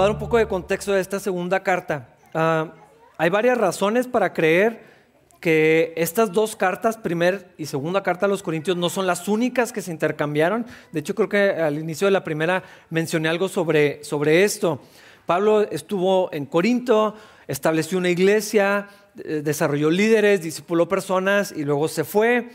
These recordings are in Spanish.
A dar un poco de contexto de esta segunda carta. Ah, hay varias razones para creer que estas dos cartas, primera y segunda carta a los Corintios, no son las únicas que se intercambiaron. De hecho, creo que al inicio de la primera mencioné algo sobre, sobre esto. Pablo estuvo en Corinto, estableció una iglesia, eh, desarrolló líderes, discipuló personas y luego se fue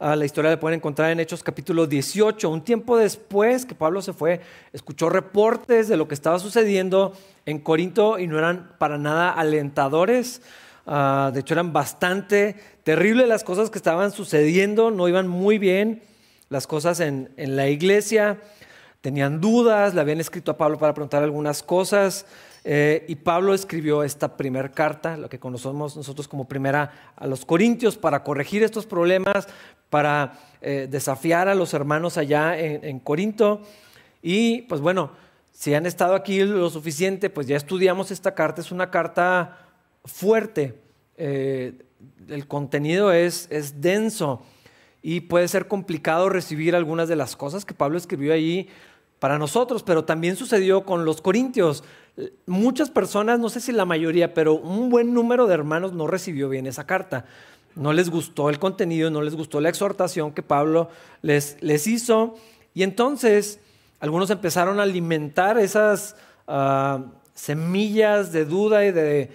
la historia la pueden encontrar en Hechos capítulo 18. Un tiempo después que Pablo se fue, escuchó reportes de lo que estaba sucediendo en Corinto y no eran para nada alentadores. Ah, de hecho, eran bastante terribles las cosas que estaban sucediendo, no iban muy bien las cosas en, en la iglesia. Tenían dudas, le habían escrito a Pablo para preguntar algunas cosas. Eh, y Pablo escribió esta primera carta, lo que conocemos nosotros como primera a los Corintios, para corregir estos problemas, para eh, desafiar a los hermanos allá en, Corinto. Y pues bueno, si han estado aquí lo suficiente, pues ya estudiamos esta carta. Es una carta fuerte. Eh, el contenido es, es denso y puede ser complicado recibir algunas de las cosas que Pablo escribió ahí para nosotros, pero también sucedió con los corintios. Muchas personas, no sé si la mayoría, pero un buen número de hermanos no recibió bien esa carta. No les gustó el contenido, no les gustó la exhortación que Pablo les, les hizo. Y entonces algunos empezaron a alimentar esas ah, semillas de duda y de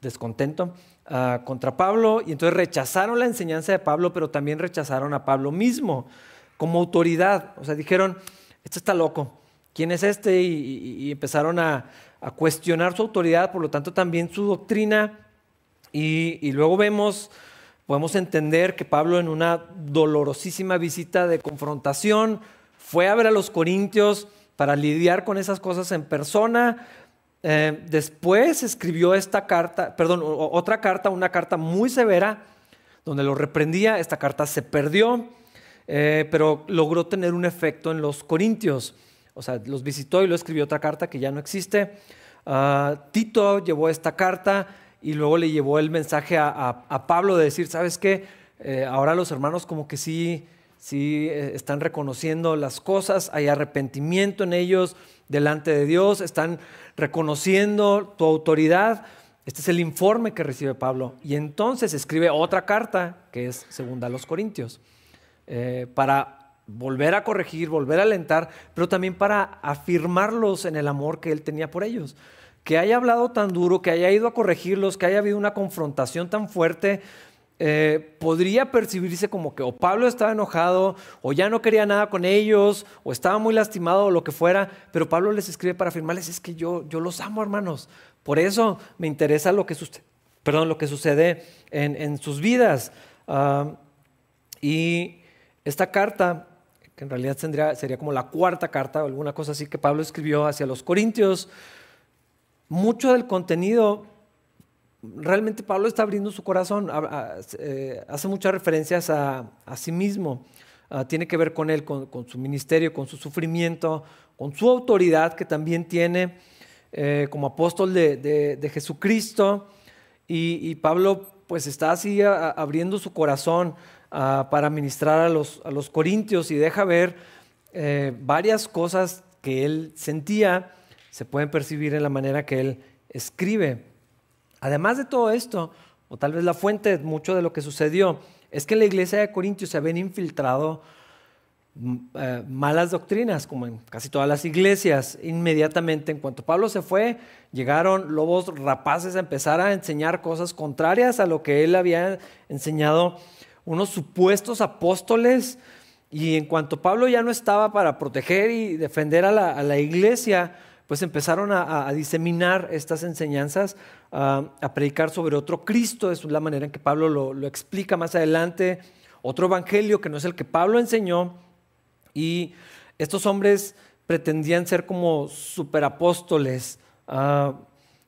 descontento ah, contra Pablo. Y entonces rechazaron la enseñanza de Pablo, pero también rechazaron a Pablo mismo como autoridad. O sea, dijeron, este está loco, ¿quién es este? Y, empezaron a, cuestionar su autoridad, por lo tanto también su doctrina. Y, luego vemos, podemos entender que Pablo en una dolorosísima visita de confrontación fue a ver a los corintios para lidiar con esas cosas en persona. Eh, después escribió esta carta, perdón, otra carta, una carta muy severa, donde lo reprendía. Esta carta se perdió. Eh, pero logró tener un efecto en los corintios. O sea, los visitó y lo escribió otra carta que ya no existe. Ah, Tito llevó esta carta y luego le llevó el mensaje a, Pablo de decir, ¿sabes qué? Eh, ahora los hermanos como que sí, sí eh, están reconociendo las cosas, hay arrepentimiento en ellos delante de Dios, están reconociendo tu autoridad. Este es el informe que recibe Pablo. Y entonces escribe otra carta que es segunda a los Corintios. Eh, para volver a corregir, volver a alentar, pero también para afirmarlos en el amor que él tenía por ellos. Que haya hablado tan duro, que haya ido a corregirlos, que haya habido una confrontación tan fuerte, eh, podría percibirse como que o Pablo estaba enojado, o ya no quería nada con ellos, o estaba muy lastimado, o lo que fuera, pero Pablo les escribe para afirmarles, es que yo, yo los amo, hermanos. Por eso me interesa lo que, sucede, perdón, lo que sucede en, sus vidas. Y esta carta, que en realidad sería como la cuarta carta o alguna cosa así que Pablo escribió hacia los Corintios, mucho del contenido, realmente Pablo está abriendo su corazón, eh, hace muchas referencias a, sí mismo, ah, tiene que ver con él, con, su ministerio, con su sufrimiento, con su autoridad que también tiene eh, como apóstol de, Jesucristo. Y, Pablo pues está así abriendo su corazón Ah, para ministrar a los, a los, corintios y deja ver eh, varias cosas que él sentía, se pueden percibir en la manera que él escribe. Además de todo esto, o tal vez la fuente de mucho de lo que sucedió, es que en la iglesia de Corintios se habían infiltrado mm, eh, malas doctrinas, como en casi todas las iglesias. Inmediatamente, en cuanto Pablo se fue, llegaron lobos rapaces a empezar a enseñar cosas contrarias a lo que él había enseñado unos supuestos apóstoles y en cuanto Pablo ya no estaba para proteger y defender a la, iglesia, pues empezaron a, diseminar estas enseñanzas, a, predicar sobre otro Cristo, es la manera en que Pablo lo, explica más adelante, otro evangelio que no es el que Pablo enseñó, y estos hombres pretendían ser como superapóstoles, uh,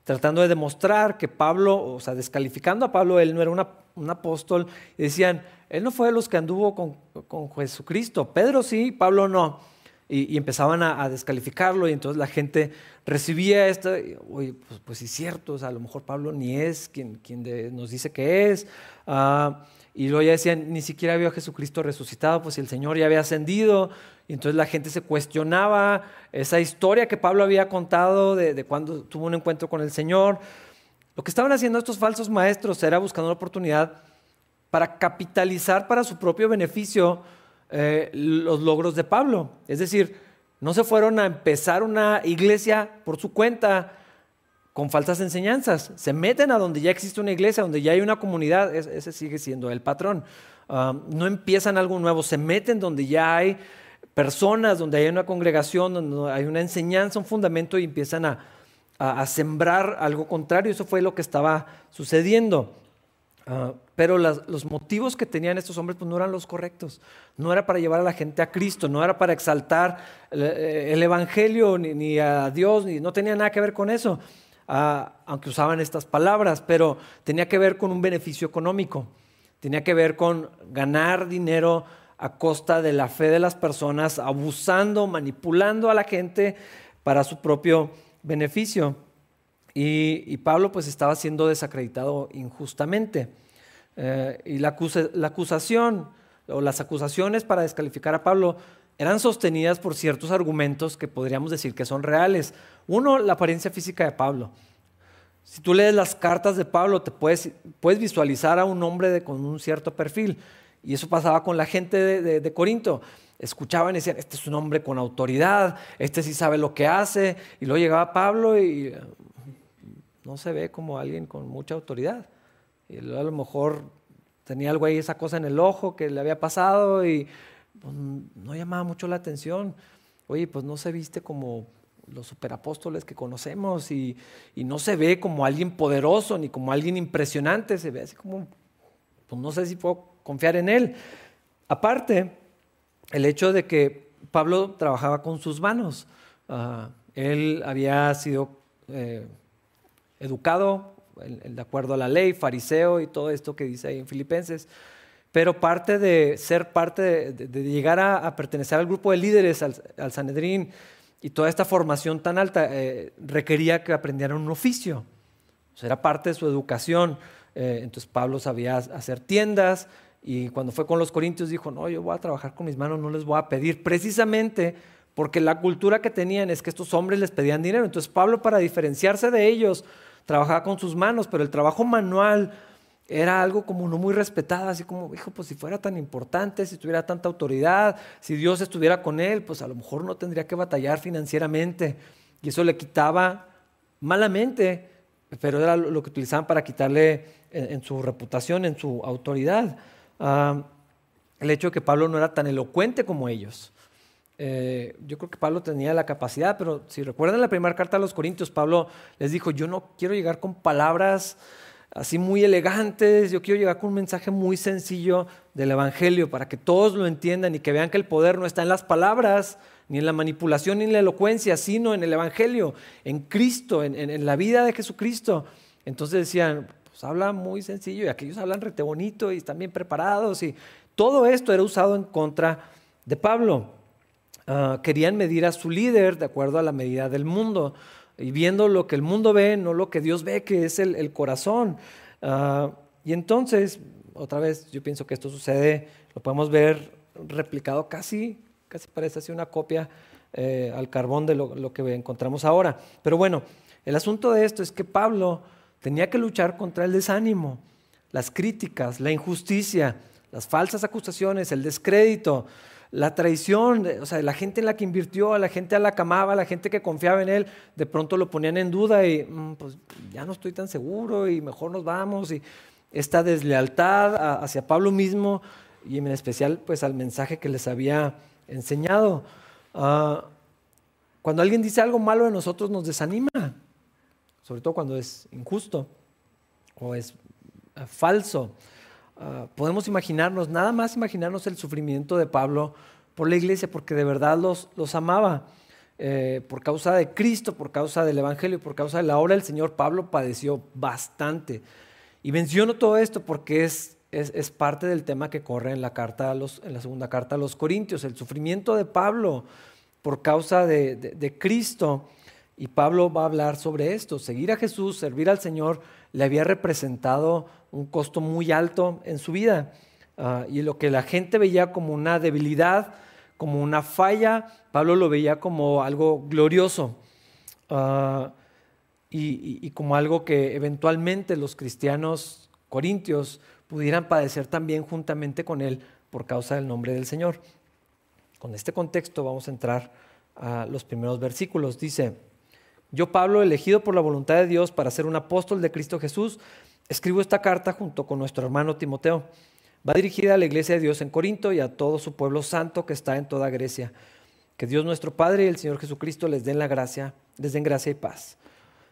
tratando de demostrar que Pablo, o sea, descalificando a Pablo, él no era un apóstol, y decían, él no fue de los que anduvo con, Jesucristo. Pedro sí, Pablo no. Y, empezaban a, descalificarlo y entonces la gente recibía esto, oye, pues, pues sí es cierto, o sea, a lo mejor Pablo ni es quien, quien nos dice que es. Uh, y luego ya decían, ni siquiera vio a Jesucristo resucitado, pues el Señor ya había ascendido. Y entonces la gente se cuestionaba esa historia que Pablo había contado de, cuando tuvo un encuentro con el Señor. Lo que estaban haciendo estos falsos maestros era buscando una oportunidad para capitalizar para su propio beneficio eh, los logros de Pablo. Es decir, no se fueron a empezar una iglesia por su cuenta, con falsas enseñanzas. Se meten a donde ya existe una iglesia, donde ya hay una comunidad, ese sigue siendo el patrón. Ah, no empiezan algo nuevo, se meten donde ya hay personas, donde hay una congregación, donde hay una enseñanza, un fundamento y empiezan a, sembrar algo contrario. Eso fue lo que estaba sucediendo. Ah, pero los motivos que tenían estos hombres pues, no eran los correctos. No era para llevar a la gente a Cristo, no era para exaltar el, eh, Evangelio ni, a Dios, ni, no tenía nada que ver con eso aunque usaban estas palabras, pero tenía que ver con un beneficio económico, tenía que ver con ganar dinero a costa de la fe de las personas, abusando, manipulando a la gente para su propio beneficio. Y, Pablo pues estaba siendo desacreditado injustamente. Eh, y la, acusación o las acusaciones para descalificar a Pablo eran sostenidas por ciertos argumentos que podríamos decir que son reales. Uno, la apariencia física de Pablo. Si tú lees las cartas de Pablo, te puedes, puedes visualizar a un hombre con un cierto perfil. Y eso pasaba con la gente de, Corinto. Escuchaban y decían, este es un hombre con autoridad, este sí sabe lo que hace. Y luego llegaba Pablo y no se ve como alguien con mucha autoridad. Y a lo mejor tenía algo ahí, esa cosa en el ojo que le había pasado y pues, no llamaba mucho la atención. Oye, pues no se viste como los superapóstoles que conocemos y, no se ve como alguien poderoso ni como alguien impresionante, se ve así como, pues no sé si puedo confiar en él. Aparte, el hecho de que Pablo trabajaba con sus manos, ah, él había sido eh, educado de acuerdo a la ley, fariseo y todo esto que dice ahí en Filipenses. Pero parte de ser parte, de, llegar a, pertenecer al grupo de líderes, al, Sanedrín, y toda esta formación tan alta eh, requería que aprendieran un oficio. O sea, era parte de su educación. Eh, entonces Pablo sabía hacer tiendas y cuando fue con los corintios dijo, no, yo voy a trabajar con mis manos, no les voy a pedir, precisamente porque la cultura que tenían es que estos hombres les pedían dinero. Entonces Pablo, para diferenciarse de ellos, trabajaba con sus manos, pero el trabajo manual era algo como no muy respetado, así como, hijo, pues si fuera tan importante, si tuviera tanta autoridad, si Dios estuviera con él, pues a lo mejor no tendría que batallar financieramente. Y eso le quitaba malamente, pero era lo que utilizaban para quitarle en, su reputación, en su autoridad. Ah, el hecho de que Pablo no era tan elocuente como ellos. Eh, yo creo que Pablo tenía la capacidad, pero si recuerdan la primera carta a los Corintios, Pablo les dijo, yo no quiero llegar con palabras así muy elegantes, yo quiero llegar con un mensaje muy sencillo del Evangelio para que todos lo entiendan y que vean que el poder no está en las palabras, ni en la manipulación, ni en la elocuencia, sino en el Evangelio, en Cristo, en, la vida de Jesucristo. Entonces decían, pues habla muy sencillo y aquellos hablan rete bonito y están bien preparados y todo esto era usado en contra de Pablo. Ah, querían medir a su líder de acuerdo a la medida del mundo y viendo lo que el mundo ve, no lo que Dios ve, que es el, corazón. Ah, y entonces, otra vez, yo pienso que esto sucede, lo podemos ver replicado casi, casi parece así una copia eh, al carbón de lo, que encontramos ahora. Pero bueno, el asunto de esto es que Pablo tenía que luchar contra el desánimo, las críticas, la injusticia, las falsas acusaciones, el descrédito, la traición, o sea, la gente en la que invirtió, a la gente a la que amaba, a la gente que confiaba en él, de pronto lo ponían en duda y mm, pues ya no estoy tan seguro y mejor nos vamos. Y esta deslealtad hacia Pablo mismo y en especial pues al mensaje que les había enseñado. Ah, cuando alguien dice algo malo de nosotros nos desanima, sobre todo cuando es injusto o es eh, falso. Ah, podemos imaginarnos, nada más imaginarnos el sufrimiento de Pablo por la iglesia, porque de verdad los, los amaba. Eh, por causa de Cristo, por causa del Evangelio, por causa de la obra del Señor, Pablo padeció bastante. Y menciono todo esto porque es, es, parte del tema que corre en la, carta en la segunda carta a los Corintios, el sufrimiento de Pablo por causa de, Cristo. Y Pablo va a hablar sobre esto. Seguir a Jesús, servir al Señor, le había representado un costo muy alto en su vida. Ah, y lo que la gente veía como una debilidad, como una falla, Pablo lo veía como algo glorioso ah, y, como algo que eventualmente los cristianos corintios pudieran padecer también juntamente con él por causa del nombre del Señor. Con este contexto vamos a entrar a los primeros versículos. Dice, yo Pablo, elegido por la voluntad de Dios para ser un apóstol de Cristo Jesús, escribo esta carta junto con nuestro hermano Timoteo. Va dirigida a la iglesia de Dios en Corinto y a todo su pueblo santo que está en toda Grecia. Que Dios nuestro Padre y el Señor Jesucristo les den la gracia, les den gracia y paz.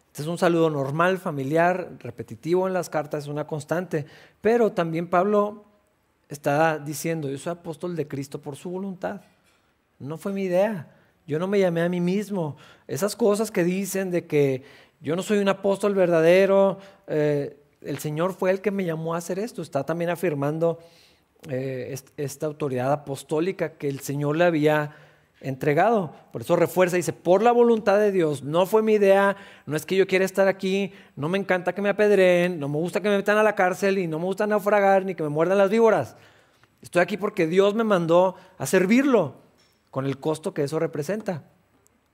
Este es un saludo normal, familiar, repetitivo en las cartas, es una constante, pero también Pablo está diciendo, yo soy apóstol de Cristo por su voluntad. No fue mi idea. Yo no me llamé a mí mismo. Esas cosas que dicen de que yo no soy un apóstol verdadero, eh, el Señor fue el que me llamó a hacer esto. Está también afirmando eh, esta autoridad apostólica que el Señor le había entregado. Por eso refuerza, dice, por la voluntad de Dios, no fue mi idea, no es que yo quiera estar aquí, no me encanta que me apedreen, no me gusta que me metan a la cárcel y no me gusta naufragar ni que me muerdan las víboras. Estoy aquí porque Dios me mandó a servirlo con el costo que eso representa,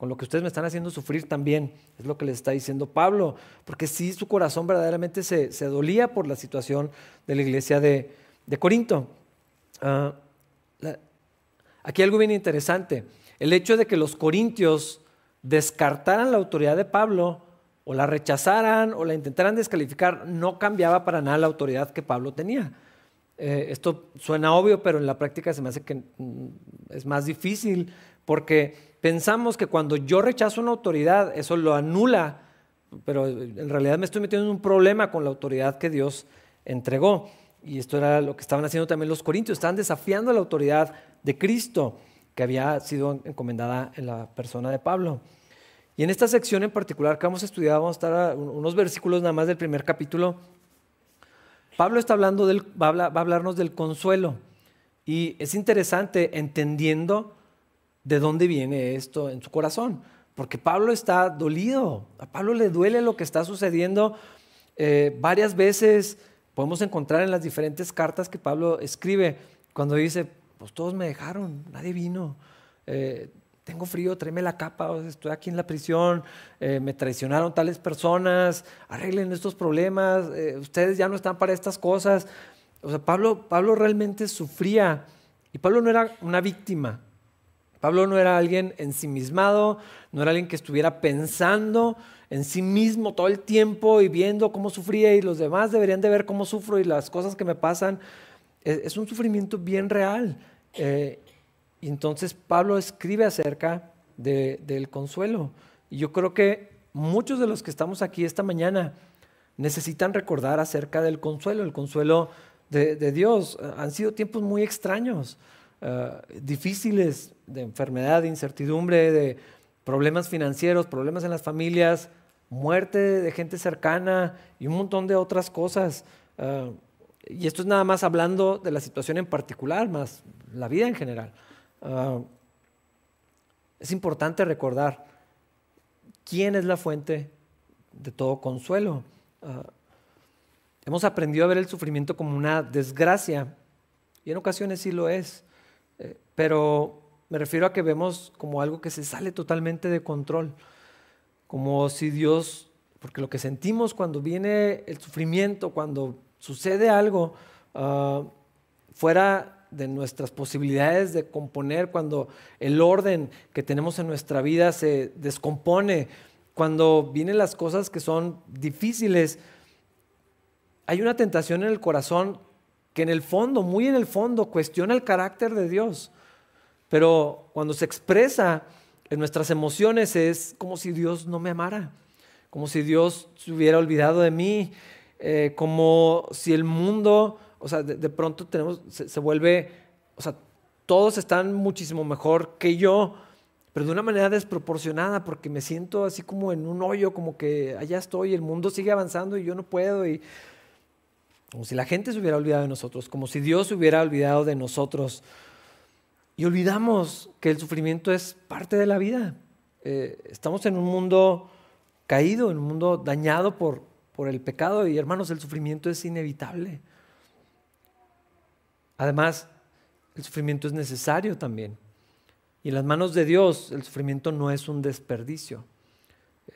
con lo que ustedes me están haciendo sufrir también, es lo que les está diciendo Pablo, porque sí su corazón verdaderamente se, dolía por la situación de la iglesia de, Corinto. Ah, aquí algo bien interesante, el hecho de que los corintios descartaran la autoridad de Pablo, o la rechazaran o la intentaran descalificar, no cambiaba para nada la autoridad que Pablo tenía. Eh, esto suena obvio, pero en la práctica se me hace que mm, es más difícil porque pensamos que cuando yo rechazo una autoridad, eso lo anula, pero en realidad me estoy metiendo en un problema con la autoridad que Dios entregó. Y esto era lo que estaban haciendo también los corintios, estaban desafiando la autoridad de Cristo que había sido encomendada en la persona de Pablo. Y en esta sección en particular que vamos a estudiar, vamos a estar unos versículos nada más del primer capítulo Pablo está hablando del, va, a hablarnos del consuelo. Y es interesante entendiendo de dónde viene esto en su corazón. Porque Pablo está dolido. A Pablo le duele lo que está sucediendo. Eh, varias veces podemos encontrar en las diferentes cartas que Pablo escribe, cuando dice, pues todos me dejaron, nadie vino. Eh, tengo frío, tráeme la capa, estoy aquí en la prisión, eh, me traicionaron tales personas, arreglen estos problemas, ustedes ya no están para estas cosas. O sea, Pablo, Pablo realmente sufría y Pablo no era una víctima. Pablo no era alguien ensimismado, no era alguien que estuviera pensando en sí mismo todo el tiempo y viendo cómo sufría y los demás deberían de ver cómo sufro y las cosas que me pasan. Es, un sufrimiento bien real. Eh, entonces Pablo escribe acerca del consuelo. Y yo creo que muchos de los que estamos aquí esta mañana necesitan recordar acerca del consuelo, el consuelo de, Dios. Han sido tiempos muy extraños, eh, difíciles, de enfermedad, de incertidumbre, de problemas financieros, problemas en las familias, muerte de gente cercana y un montón de otras cosas. Eh, y esto es nada más hablando de la situación en particular, más la vida en general. Ah, es importante recordar quién es la fuente de todo consuelo. Hemos aprendido a ver el sufrimiento como una desgracia, y en ocasiones sí lo es, eh, pero me refiero a que vemos como algo que se sale totalmente de control, como si Dios, porque lo que sentimos cuando viene el sufrimiento, cuando sucede algo, ah, fuera de nuestras posibilidades de componer, cuando el orden que tenemos en nuestra vida se descompone, cuando vienen las cosas que son difíciles, hay una tentación en el corazón que en el fondo, muy en el fondo, cuestiona el carácter de Dios. Pero cuando se expresa en nuestras emociones es como si Dios no me amara, como si Dios se hubiera olvidado de mí, eh, como si el mundo o sea, de, pronto tenemos, se, vuelve, o sea, todos están muchísimo mejor que yo, pero de una manera desproporcionada, porque me siento así como en un hoyo, como que allá estoy, el mundo sigue avanzando y yo no puedo, y como si la gente se hubiera olvidado de nosotros, como si Dios se hubiera olvidado de nosotros. Y olvidamos que el sufrimiento es parte de la vida. Eh, estamos en un mundo caído, en un mundo dañado por, por el pecado y hermanos, el sufrimiento es inevitable. Además, el sufrimiento es necesario también. Y en las manos de Dios el sufrimiento no es un desperdicio.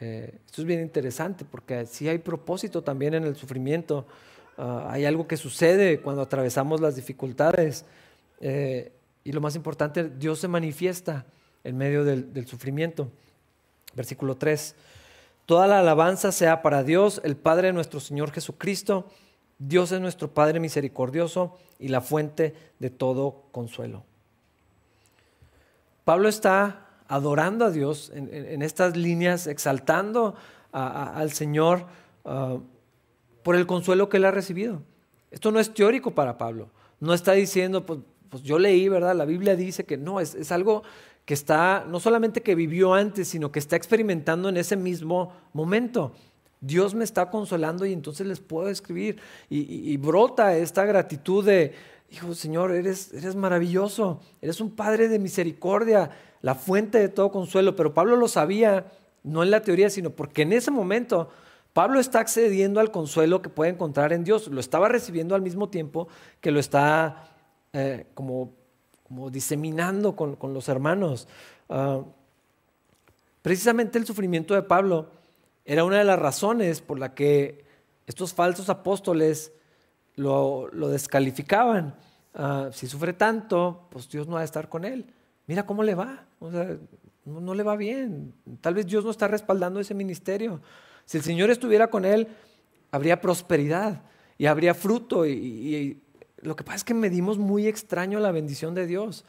Eh, esto es bien interesante porque sí hay propósito también en el sufrimiento. Ah, hay algo que sucede cuando atravesamos las dificultades. Eh, y lo más importante, Dios se manifiesta en medio del, sufrimiento. Versículo 3. Toda la alabanza sea para Dios, el Padre de nuestro Señor Jesucristo. Dios es nuestro Padre misericordioso y la fuente de todo consuelo. Pablo está adorando a Dios en, estas líneas, exaltando al Señor ah, por el consuelo que él ha recibido. Esto no es teórico para Pablo. No está diciendo, pues, pues yo leí, ¿verdad? La Biblia dice que no, es, es algo que está, no solamente que vivió antes, sino que está experimentando en ese mismo momento. Dios me está consolando y entonces les puedo escribir. Y, brota esta gratitud de, hijo Señor, eres, eres maravilloso, eres un Padre de misericordia, la fuente de todo consuelo. Pero Pablo lo sabía, no en la teoría, sino porque en ese momento Pablo está accediendo al consuelo que puede encontrar en Dios. Lo estaba recibiendo al mismo tiempo que lo está eh, como, como, diseminando con, los hermanos. Ah, precisamente el sufrimiento de Pablo era una de las razones por la que estos falsos apóstoles lo, descalificaban. Ah, si sufre tanto, pues Dios no va a estar con él. Mira cómo le va. no, le va bien. Tal vez Dios no está respaldando ese ministerio. Si el Señor estuviera con él, habría prosperidad y habría fruto. Y, lo que pasa es que medimos muy extraño la bendición de Dios.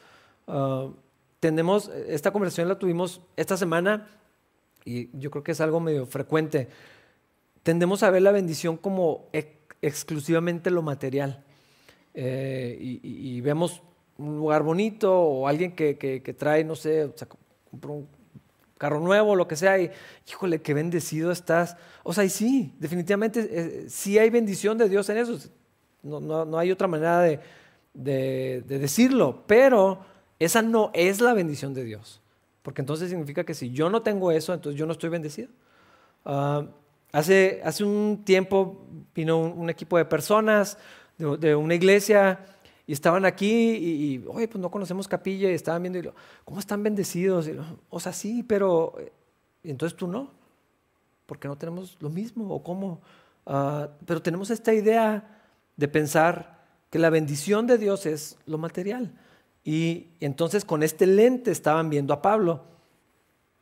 Uh, tenemos, esta conversación la tuvimos esta semana y yo creo que es algo medio frecuente, tendemos a ver la bendición como exclusivamente lo material. Eh, y, vemos un lugar bonito o alguien que, trae, no sé, un carro nuevo, lo que sea, y híjole, qué bendecido estás. O sea, y sí, definitivamente eh, sí hay bendición de Dios en eso. No, no, no hay otra manera de, de, de decirlo, pero esa no es la bendición de Dios. Porque entonces significa que si yo no tengo eso, entonces yo no estoy bendecido. Ah, hace, hace un tiempo vino un, equipo de personas de, una iglesia y estaban aquí y, oye, pues no conocemos capilla y estaban viendo, y, ¿cómo están bendecidos? o sea, sí, pero entonces tú no, porque no tenemos lo mismo o cómo. Ah, pero tenemos esta idea de pensar que la bendición de Dios es lo material. Y entonces con este lente estaban viendo a Pablo.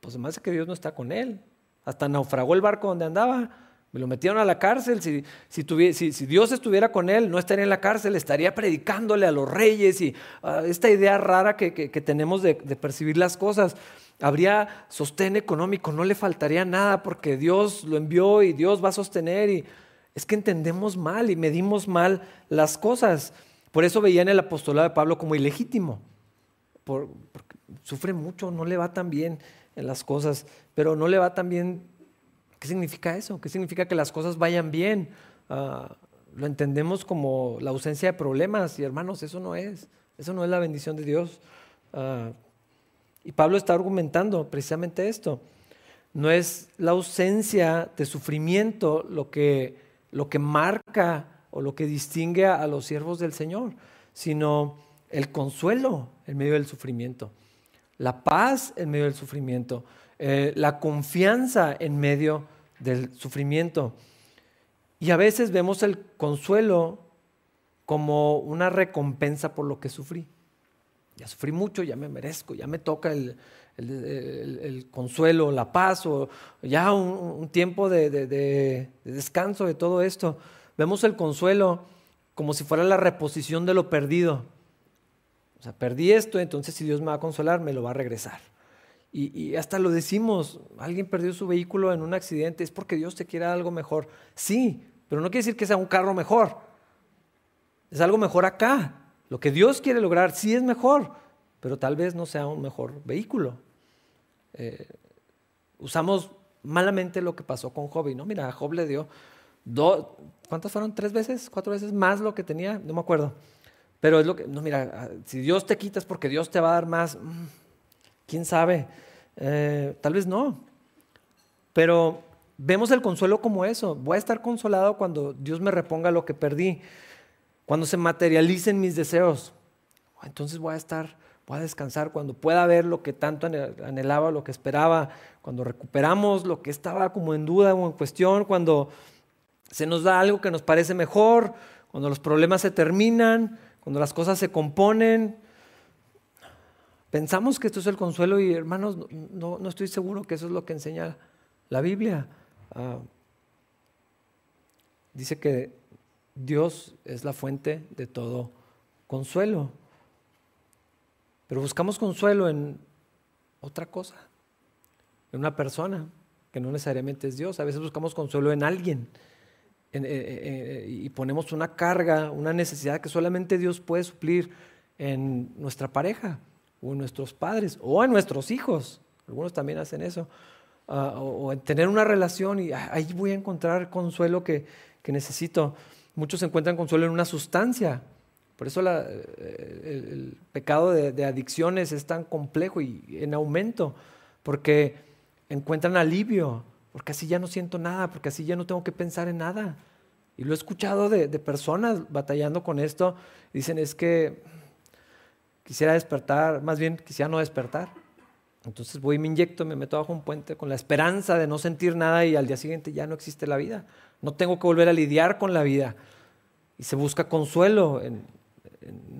Pues además de que Dios no está con él. Hasta naufragó el barco donde andaba. Me lo metieron a la cárcel. Si, si, Dios estuviera con él, no estaría en la cárcel, estaría predicándole a los reyes. Y esta idea rara que, tenemos de, de, percibir las cosas. Habría sostén económico, no le faltaría nada porque Dios lo envió y Dios va a sostener. Y es que entendemos mal y medimos mal las cosas. Por eso veían el apostolado de Pablo como ilegítimo. porque sufre mucho, no le va tan bien en las cosas, pero no le va tan bien. ¿Qué significa eso? ¿Qué significa que las cosas vayan bien? Ah, lo entendemos como la ausencia de problemas y hermanos, eso no es. Eso no es la bendición de Dios. Ah, y Pablo está argumentando precisamente esto. No es la ausencia de sufrimiento lo que, lo que marca o lo que distingue a, los siervos del Señor, sino el consuelo en medio del sufrimiento, la paz en medio del sufrimiento, eh, la confianza en medio del sufrimiento. Y a veces vemos el consuelo como una recompensa por lo que sufrí. Ya sufrí mucho, ya me merezco, ya me toca el, consuelo, la paz, o ya un, tiempo de descanso de todo esto. Vemos el consuelo como si fuera la reposición de lo perdido. O sea, perdí esto, entonces si Dios me va a consolar, me lo va a regresar. Y, hasta lo decimos, alguien perdió su vehículo en un accidente, es porque Dios te quiere algo mejor. Sí, pero no quiere decir que sea un carro mejor. Es algo mejor acá. Lo que Dios quiere lograr sí es mejor, pero tal vez no sea un mejor vehículo. Eh, usamos malamente lo que pasó con Job. No, mira, a Job le dio ¿Cuántas fueron? ¿Tres veces? ¿Cuatro veces más lo que tenía? No me acuerdo. Pero es lo que, no, mira, si Dios te quita es porque Dios te va a dar más. Mm, ¿Quién sabe? Eh, tal vez no. Pero vemos el consuelo como eso. Voy a estar consolado cuando Dios me reponga lo que perdí, cuando se materialicen mis deseos. Entonces voy a estar, voy a descansar cuando pueda ver lo que tanto anhelaba, lo que esperaba, cuando recuperamos lo que estaba como en duda o en cuestión, cuando se nos da algo que nos parece mejor, cuando los problemas se terminan, cuando las cosas se componen. Pensamos que esto es el consuelo y hermanos, no, no estoy seguro que eso es lo que enseña la Biblia. Ah, dice que Dios es la fuente de todo consuelo. Pero buscamos consuelo en otra cosa, en una persona, que no necesariamente es Dios. A veces buscamos consuelo en alguien eh, eh, eh, y ponemos una carga, una necesidad que solamente Dios puede suplir en nuestra pareja o en nuestros padres o en nuestros hijos. Algunos también hacen eso. Ah, o, en tener una relación y ahí voy a encontrar consuelo que, necesito. Muchos encuentran consuelo en una sustancia. Por eso el, pecado de, adicciones es tan complejo y en aumento, porque encuentran alivio, porque así ya no siento nada, porque así ya no tengo que pensar en nada. Y lo he escuchado de, de personas batallando con esto. Dicen, es que quisiera despertar, más bien quisiera no despertar. Entonces voy me inyecto, me meto bajo un puente con la esperanza de no sentir nada y al día siguiente ya no existe la vida. No tengo que volver a lidiar con la vida. Y se busca consuelo en,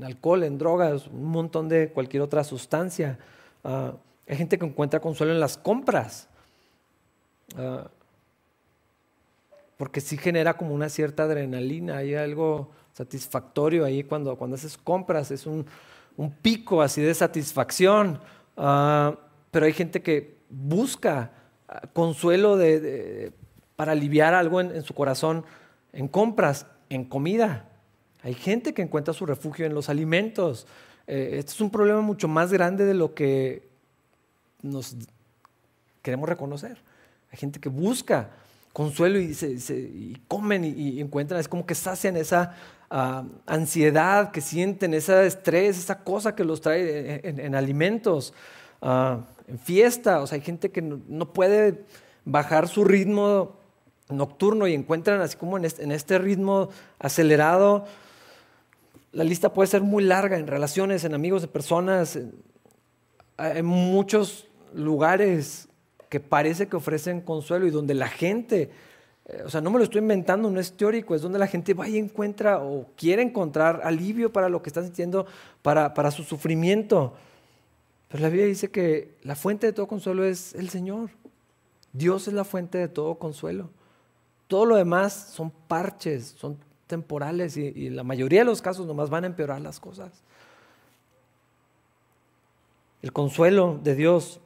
alcohol, en drogas, un montón de cualquier otra sustancia. Ah, hay gente que encuentra consuelo en las compras. Ah, porque sí genera como una cierta adrenalina, hay algo satisfactorio ahí cuando, cuando haces compras, es un, pico así de satisfacción. Uh, pero hay gente que busca ah, consuelo para aliviar algo en, su corazón en compras, en comida. Hay gente que encuentra su refugio en los alimentos. Eh, este es un problema mucho más grande de lo que nos queremos reconocer. Hay gente que busca consuelo y, comen y, encuentran, es como que sacian esa ah, ansiedad que sienten, ese estrés, esa cosa que los trae en, alimentos. Ah, en fiesta, o sea, hay gente que no, puede bajar su ritmo nocturno y encuentran así como en este, ritmo acelerado. La lista puede ser muy larga en relaciones, en amigos de personas, en, muchos lugares que parece que ofrecen consuelo y donde la gente, eh, o sea, no me lo estoy inventando, no es teórico, es donde la gente va y encuentra o quiere encontrar alivio para lo que está sintiendo, para, para su sufrimiento. Pero la Biblia dice que la fuente de todo consuelo es el Señor. Dios es la fuente de todo consuelo. Todo lo demás son parches, son temporales y, en la mayoría de los casos nomás van a empeorar las cosas. El consuelo de Dios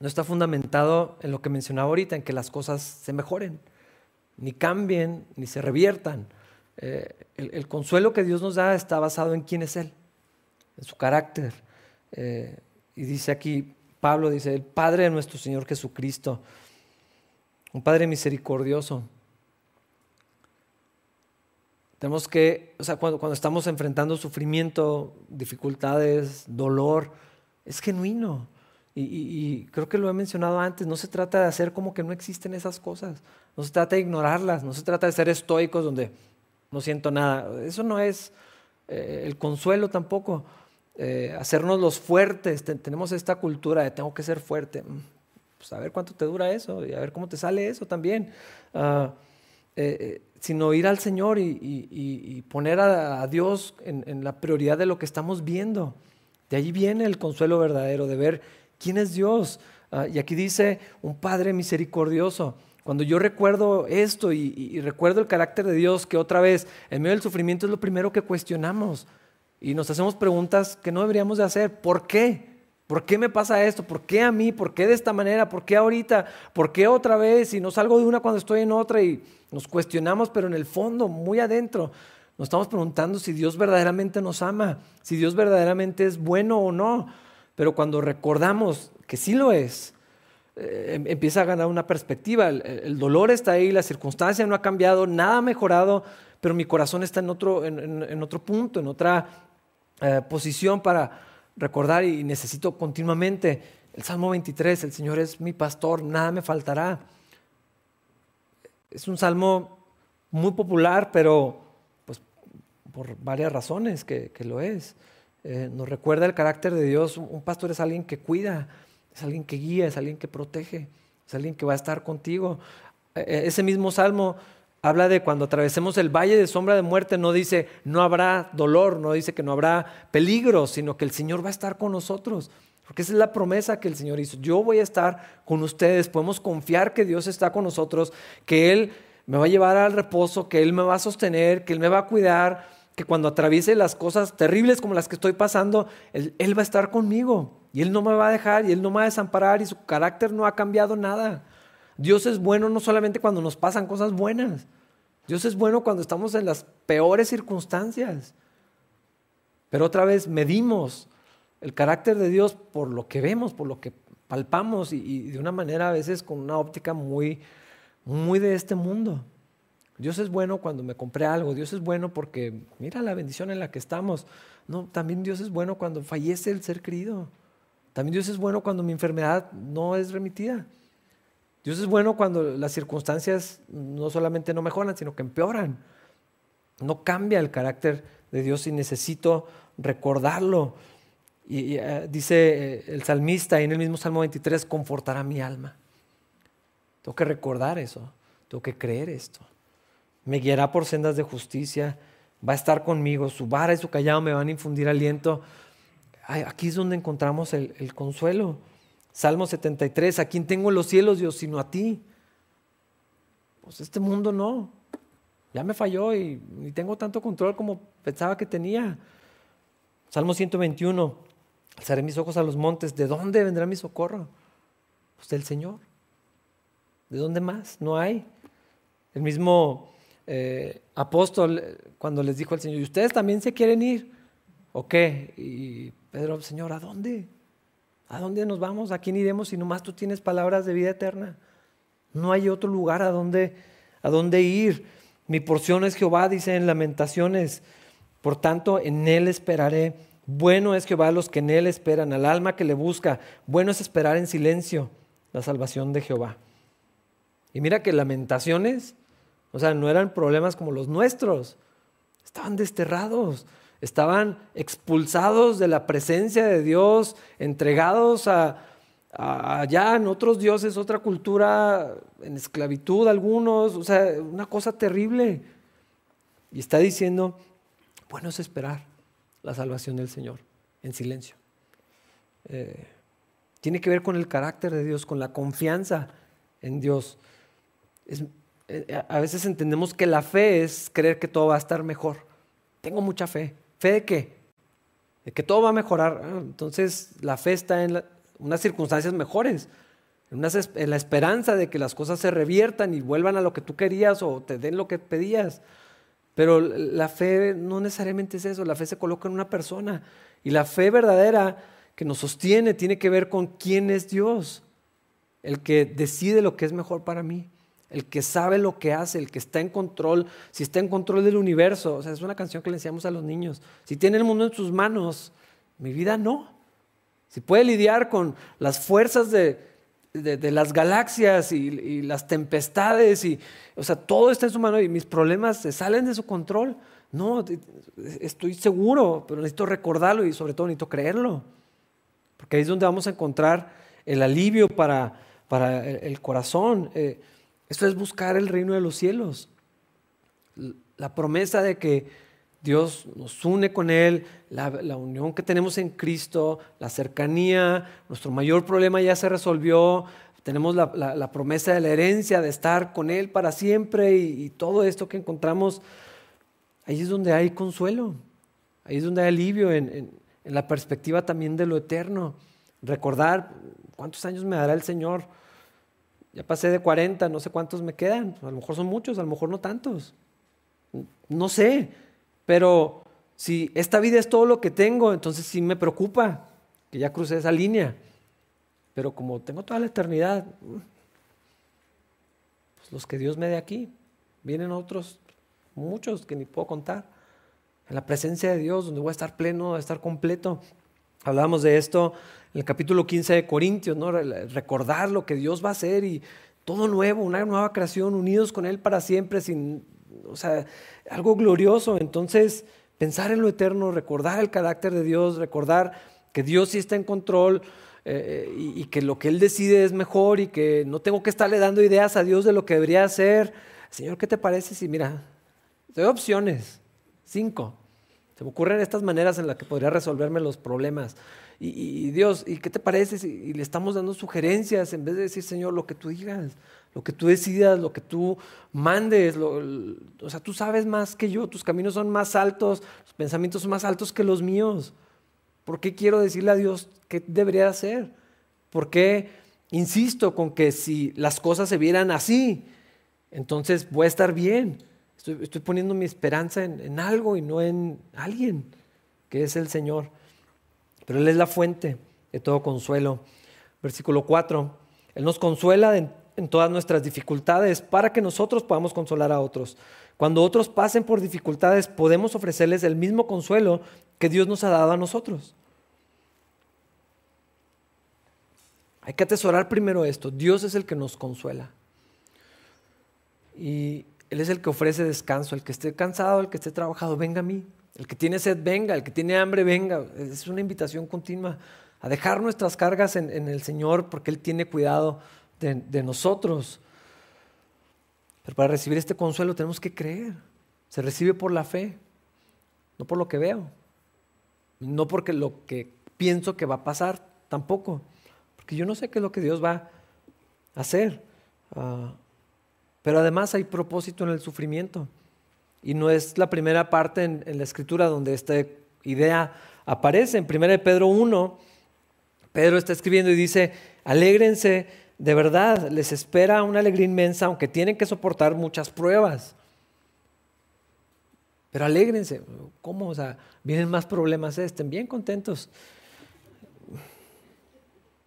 no está fundamentado en lo que mencionaba ahorita, en que las cosas se mejoren, ni cambien, ni se reviertan. Eh, el, consuelo que Dios nos da está basado en quién es Él, en su carácter. Eh, y dice aquí, Pablo dice, el Padre de nuestro Señor Jesucristo, un Padre misericordioso. Tenemos que, o sea, cuando, cuando estamos enfrentando sufrimiento, dificultades, dolor, es genuino. Y, y, creo que lo he mencionado antes, no se trata de hacer como que no existen esas cosas, no se trata de ignorarlas, no se trata de ser estoicos donde no siento nada. Eso no es eh, el consuelo tampoco. Eh, hacernos los fuertes. tenemos esta cultura de tengo que ser fuerte. Mm, pues a ver cuánto te dura eso y a ver cómo te sale eso también. Ah, eh, eh, sino ir al Señor y, poner a, Dios en, la prioridad de lo que estamos viendo. De allí viene el consuelo verdadero, de ver quién es Dios. Ah, y aquí dice un Padre misericordioso. Cuando yo recuerdo esto y recuerdo el carácter de Dios, que otra vez en medio del sufrimiento es lo primero que cuestionamos. Y nos hacemos preguntas que no deberíamos de hacer. ¿Por qué? ¿Por qué me pasa esto? ¿Por qué a mí? ¿Por qué de esta manera? ¿Por qué ahorita? ¿Por qué otra vez? Y no salgo de una cuando estoy en otra y nos cuestionamos, pero en el fondo, muy adentro, nos estamos preguntando si Dios verdaderamente nos ama, si Dios verdaderamente es bueno o no. Pero cuando recordamos que sí lo es, eh, em, empieza a ganar una perspectiva. El, dolor está ahí, la circunstancia no ha cambiado, nada ha mejorado, pero mi corazón está en otro, en otro punto, en otra eh, posición para recordar y necesito continuamente el Salmo 23, el Señor es mi pastor, nada me faltará. Es un salmo muy popular, pero pues, por varias razones que, lo es. Eh, nos recuerda el carácter de Dios. Un pastor es alguien que cuida, es alguien que guía, es alguien que protege, es alguien que va a estar contigo. E, e, ese mismo salmo habla de cuando atravesemos el valle de sombra de muerte, no dice no habrá dolor, no dice que no habrá peligro, sino que el Señor va a estar con nosotros. Porque esa es la promesa que el Señor hizo. Yo voy a estar con ustedes, podemos confiar que Dios está con nosotros, que Él me va a llevar al reposo, que Él me va a sostener, que Él me va a cuidar, que cuando atraviese las cosas terribles como las que estoy pasando, Él, va a estar conmigo y Él no me va a dejar y Él no me va a desamparar y su carácter no ha cambiado nada. Dios es bueno no solamente cuando nos pasan cosas buenas, Dios es bueno cuando estamos en las peores circunstancias. Pero otra vez medimos el carácter de Dios por lo que vemos, por lo que palpamos y de una manera a veces con una óptica muy muy de este mundo. Dios es bueno cuando me compré algo, Dios es bueno porque mira la bendición en la que estamos. No, también Dios es bueno cuando fallece el ser querido. También Dios es bueno cuando mi enfermedad no es remitida. Dios es bueno cuando las circunstancias no solamente no mejoran, sino que empeoran. No cambia el carácter de Dios y necesito recordarlo. Y, eh, dice eh, el salmista en el mismo Salmo 23, confortará mi alma. Tengo que recordar eso, tengo que creer esto. Me guiará por sendas de justicia, va a estar conmigo, su vara y su callado me van a infundir aliento. aquí es donde encontramos el, consuelo. Salmo 73, ¿a quién tengo en los cielos, Dios, sino a ti? Pues este mundo no, ya me falló y ni tengo tanto control como pensaba que tenía. Salmo 121, alzaré mis ojos a los montes, ¿de dónde vendrá mi socorro? Pues del Señor. ¿De dónde más? No hay. El mismo eh, apóstol cuando les dijo al Señor, ¿y ustedes también se quieren ir? ¿O qué? Y Pedro, Señor, ¿a dónde? ¿A dónde nos vamos? ¿A quién iremos si nomás tú tienes palabras de vida eterna? No hay otro lugar a dónde, a dónde ir. Mi porción es Jehová, dice en Lamentaciones. Por tanto, en Él esperaré. Bueno es Jehová a los que en Él esperan, al alma que le busca. Bueno es esperar en silencio la salvación de Jehová. Y mira que lamentaciones, o sea, no eran problemas como los nuestros. Estaban desterrados, estaban expulsados de la presencia de Dios, entregados a, allá en otros dioses, otra cultura, en esclavitud algunos, o sea, una cosa terrible. Y está diciendo, bueno es esperar la salvación del Señor en silencio. Eh, tiene que ver con el carácter de Dios, con la confianza en Dios. Eh, a veces entendemos que la fe es creer que todo va a estar mejor. Tengo mucha fe. ¿Fe de qué? De que todo va a mejorar. Ah, entonces la fe está en unas circunstancias mejores, en, en la esperanza de que las cosas se reviertan y vuelvan a lo que tú querías o te den lo que pedías. Pero la fe no necesariamente es eso, la fe se coloca en una persona. Y la fe verdadera que nos sostiene tiene que ver con quién es Dios, el que decide lo que es mejor para mí el que sabe lo que hace, el que está en control, si está en control del universo. O sea, es una canción que le enseñamos a los niños. Si tiene el mundo en sus manos, mi vida no. Si puede lidiar con las fuerzas de, las galaxias y, las tempestades, y, o sea, todo está en su mano y mis problemas se salen de su control. No, estoy seguro, pero necesito recordarlo y sobre todo necesito creerlo. Porque ahí es donde vamos a encontrar el alivio para, para el, corazón. Eh, esto es buscar el reino de los cielos. La promesa de que Dios nos une con Él, la, unión que tenemos en Cristo, la cercanía, nuestro mayor problema ya se resolvió, tenemos la, promesa de la herencia, de estar con Él para siempre y, todo esto que encontramos, ahí es donde hay consuelo, ahí es donde hay alivio en la perspectiva también de lo eterno. Recordar cuántos años me dará el Señor ya pasé de 40, no sé cuántos me quedan. A lo mejor son muchos, a lo mejor no tantos. No sé, pero si esta vida es todo lo que tengo, entonces sí me preocupa que ya crucé esa línea. Pero como tengo toda la eternidad, pues los que Dios me dé aquí, vienen otros, muchos que ni puedo contar. en la presencia de Dios, donde voy a estar pleno, a estar completo. Hablábamos de esto en el capítulo 15 de Corintios, ¿no? recordar lo que Dios va a hacer y todo nuevo, una nueva creación, unidos con Él para siempre, o sea, algo glorioso. Entonces, pensar en lo eterno, recordar el carácter de Dios, recordar que Dios sí está en control eh, y, y, que lo que Él decide es mejor y que no tengo que estarle dando ideas a Dios de lo que debería hacer. Señor, ¿qué te parece si, mira, te doy opciones, cinco. Se me ocurren estas maneras en las que podría resolverme los problemas. Y, Dios, ¿y qué te parece si le estamos dando sugerencias en vez de decir, Señor, lo que tú digas, lo que tú decidas, lo que tú mandes? o sea, tú sabes más que yo, tus caminos son más altos, tus pensamientos son más altos que los míos. ¿Por qué quiero decirle a Dios qué debería hacer? ¿Por qué insisto con que si las cosas se vieran así, entonces voy a estar bien? Estoy, poniendo mi esperanza en, algo y no en alguien, que es el Señor. Pero Él es la fuente de todo consuelo. Versículo 4. Él nos consuela en, en todas nuestras dificultades para que nosotros podamos consolar a otros. Cuando otros pasen por dificultades, podemos ofrecerles el mismo consuelo que Dios nos ha dado a nosotros. Hay que atesorar primero esto. Dios es el que nos consuela. Y él es el que ofrece descanso. El que esté cansado, el que esté trabajado, venga a mí. El que tiene sed, venga. El que tiene hambre, venga. Es una invitación continua a dejar nuestras cargas en, el Señor porque Él tiene cuidado de, nosotros. Pero para recibir este consuelo tenemos que creer. Se recibe por la fe, no por lo que veo. No porque lo que pienso que va a pasar, tampoco. Porque yo no sé qué es lo que Dios va a hacer. Uh, pero además hay propósito en el sufrimiento. Y no es la primera parte en, la escritura donde esta idea aparece. En 1 Pedro 1, Pedro está escribiendo y dice, alégrense de verdad, les espera una alegría inmensa, aunque tienen que soportar muchas pruebas. Pero alégrense. ¿Cómo? O sea, vienen más problemas, estén bien contentos.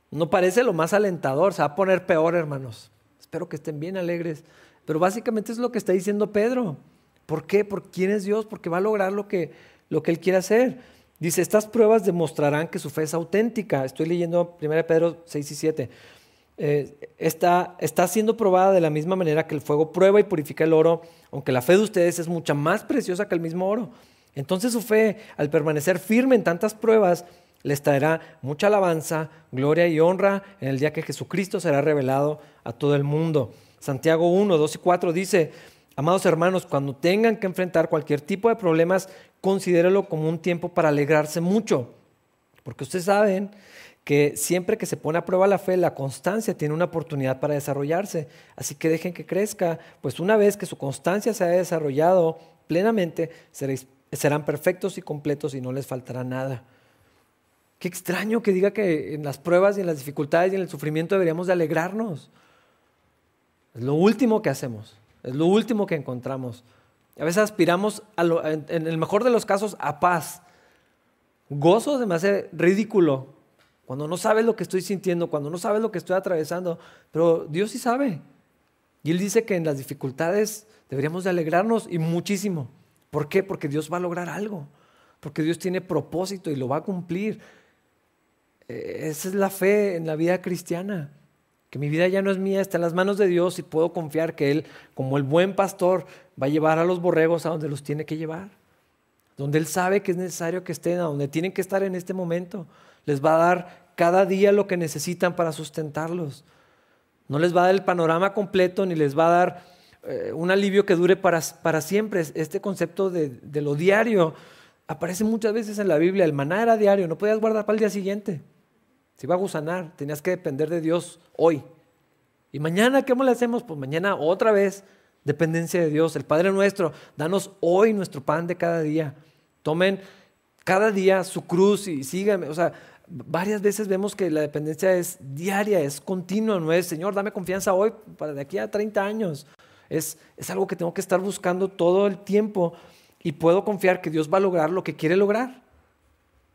No parece lo más alentador, se va a poner peor, hermanos. Espero que estén bien alegres. Pero básicamente es lo que está diciendo Pedro. ¿Por qué? Porque quién es Dios, porque va a lograr lo que, lo que Él quiere hacer. Dice, estas pruebas demostrarán que su fe es auténtica. Estoy leyendo 1 Pedro 6 y 7. Eh, está, está siendo probada de la misma manera que el fuego prueba y purifica el oro, aunque la fe de ustedes es mucha más preciosa que el mismo oro. Entonces su fe, al permanecer firme en tantas pruebas, les traerá mucha alabanza, gloria y honra en el día que Jesucristo será revelado a todo el mundo. Santiago 1, 2 y 4 dice, amados hermanos, cuando tengan que enfrentar cualquier tipo de problemas, considérelo como un tiempo para alegrarse mucho, porque ustedes saben que siempre que se pone a prueba la fe, la constancia tiene una oportunidad para desarrollarse. Así que dejen que crezca, pues una vez que su constancia se haya desarrollado plenamente, serán perfectos y completos y no les faltará nada. Qué extraño que diga que en las pruebas y en las dificultades y en el sufrimiento deberíamos de alegrarnos. Es lo último que hacemos, es lo último que encontramos. A veces aspiramos, en, el mejor de los casos, a paz. Gozo se me hace ridículo cuando no sabes lo que estoy sintiendo, cuando no sabes lo que estoy atravesando, pero Dios sí sabe. Y Él dice que en las dificultades deberíamos de alegrarnos y muchísimo. ¿Por qué? Porque Dios va a lograr algo, porque Dios tiene propósito y lo va a cumplir. E, esa es la fe en la vida cristiana que mi vida ya no es mía, está en las manos de Dios y puedo confiar que Él, como el buen pastor, va a llevar a los borregos a donde los tiene que llevar, donde Él sabe que es necesario que estén, a donde tienen que estar en este momento. Les va a dar cada día lo que necesitan para sustentarlos. No les va a dar el panorama completo ni les va a dar eh, un alivio que dure para, para siempre. Este concepto de, de lo diario aparece muchas veces en la Biblia. El maná era diario, no podías guardar para el día siguiente. Se iba a gusanar, tenías que depender de Dios hoy. Y mañana, ¿qué le hacemos? Pues mañana otra vez, dependencia de Dios. El Padre nuestro, danos hoy nuestro pan de cada día. Tomen cada día su cruz y síganme. O sea, varias veces vemos que la dependencia es diaria, es continua, no es, Señor, dame confianza hoy para de aquí a 30 años. Es, es algo que tengo que estar buscando todo el tiempo y puedo confiar que Dios va a lograr lo que quiere lograr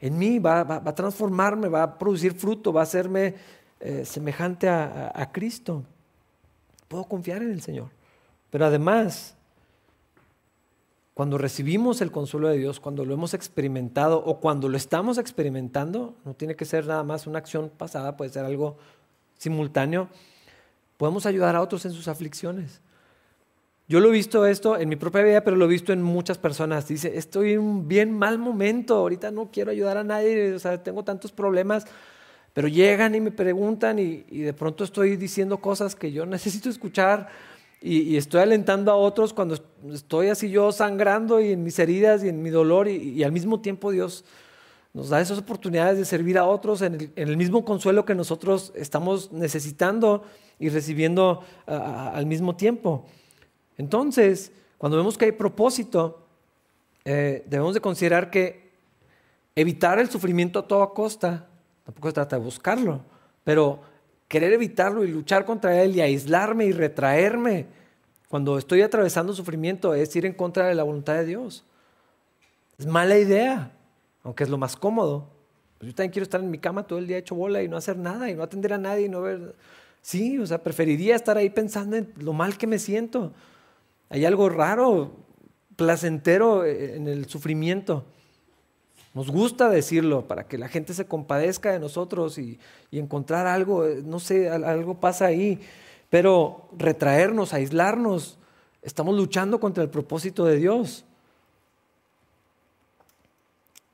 en mí, va, a transformarme, va a producir fruto, va a hacerme eh, semejante a, Cristo. Puedo confiar en el Señor. Pero además, cuando recibimos el consuelo de Dios, cuando lo hemos experimentado o cuando lo estamos experimentando, no tiene que ser nada más una acción pasada, puede ser algo simultáneo, podemos ayudar a otros en sus aflicciones. Yo lo he visto esto en mi propia vida, pero lo he visto en muchas personas. Dice, estoy en un bien mal momento, ahorita no quiero ayudar a nadie, o sea, tengo tantos problemas, pero llegan y me preguntan y, y de pronto estoy diciendo cosas que yo necesito escuchar y, estoy alentando a otros cuando estoy así yo sangrando y en mis heridas y en mi dolor y, al mismo tiempo Dios nos da esas oportunidades de servir a otros en el, mismo consuelo que nosotros estamos necesitando y recibiendo al mismo tiempo. Entonces, cuando vemos que hay propósito, eh, debemos de considerar que evitar el sufrimiento a toda costa, tampoco se trata de buscarlo, pero querer evitarlo y luchar contra él y aislarme y retraerme cuando estoy atravesando sufrimiento es ir en contra de la voluntad de Dios. Es mala idea, aunque es lo más cómodo. Pues yo también quiero estar en mi cama todo el día hecho bola y no hacer nada y no atender a nadie y no ver... Sí, o sea, preferiría estar ahí pensando en lo mal que me siento. Hay algo raro, placentero en el sufrimiento. Nos gusta decirlo para que la gente se compadezca de nosotros y, encontrar algo, eh, no sé, algo pasa ahí. Pero retraernos, aislarnos, estamos luchando contra el propósito de Dios.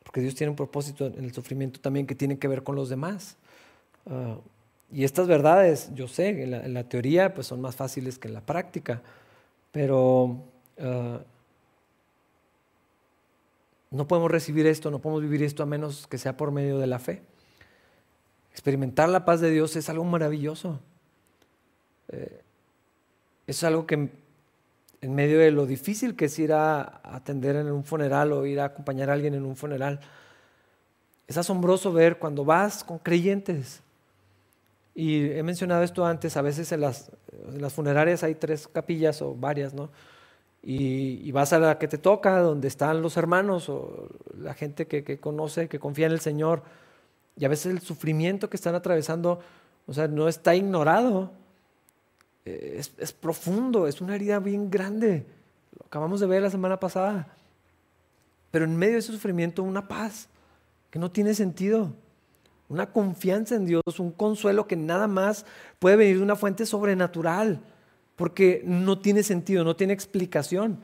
Porque Dios tiene un propósito en el sufrimiento también que tiene que ver con los demás. Ah, y estas verdades, yo sé, en la, teoría pues son más fáciles que en la práctica, pero ah, no podemos recibir esto, no podemos vivir esto a menos que sea por medio de la fe. Experimentar la paz de Dios es algo maravilloso. Eh, es algo que en medio de lo difícil que es ir a atender en un funeral o ir a acompañar a alguien en un funeral, es asombroso ver cuando vas con creyentes. Y he mencionado esto antes, a veces en las, en las funerarias hay tres capillas o varias, ¿no? y, vas a la que te toca, donde están los hermanos o la gente que, conoce, que confía en el Señor, y a veces el sufrimiento que están atravesando, o sea, no está ignorado, eh, es, es profundo, es una herida bien grande, lo acabamos de ver la semana pasada, pero en medio de ese sufrimiento una paz que no tiene sentido una confianza en Dios, un consuelo que nada más puede venir de una fuente sobrenatural porque no tiene sentido, no tiene explicación.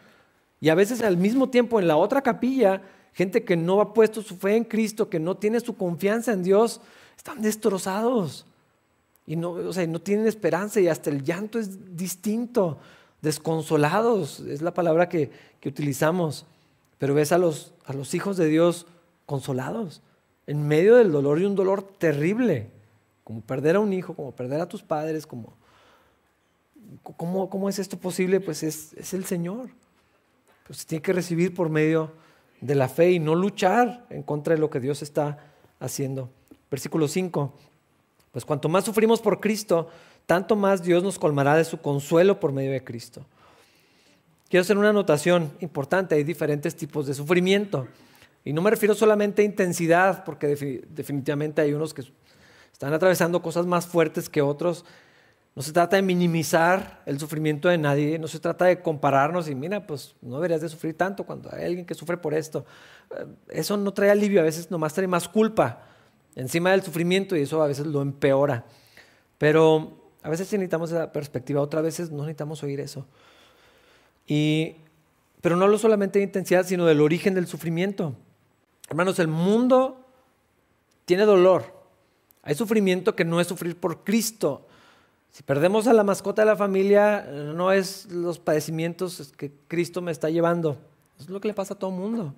Y a veces al mismo tiempo en la otra capilla, gente que no ha puesto su fe en Cristo, que no tiene su confianza en Dios, están destrozados. Y no, o sea, no tienen esperanza y hasta el llanto es distinto, desconsolados, es la palabra que, que utilizamos. Pero ves a los, a los hijos de Dios consolados, en medio del dolor y un dolor terrible, como perder a un hijo, como perder a tus padres, como ¿Cómo, es esto posible? Pues es, el Señor. Pues tiene que recibir por medio de la fe y no luchar en contra de lo que Dios está haciendo. Versículo 5. Pues cuanto más sufrimos por Cristo, tanto más Dios nos colmará de su consuelo por medio de Cristo. Quiero hacer una anotación importante. Hay diferentes tipos de sufrimiento. Y no me refiero solamente a intensidad, porque definitivamente hay unos que están atravesando cosas más fuertes que otros no se trata de minimizar el sufrimiento de nadie, no se trata de compararnos y mira, pues no deberías de sufrir tanto cuando hay alguien que sufre por esto. Eh, eso no trae alivio, a veces nomás trae más culpa encima del sufrimiento y eso a veces lo empeora. Pero a veces necesitamos esa perspectiva, otras veces no necesitamos oír eso. Y, pero no hablo solamente de intensidad, sino del origen del sufrimiento. Hermanos, el mundo tiene dolor. Hay sufrimiento que no es sufrir por Cristo, si perdemos a la mascota de la familia, no es los padecimientos que Cristo me está llevando. Es lo que le pasa a todo el mundo.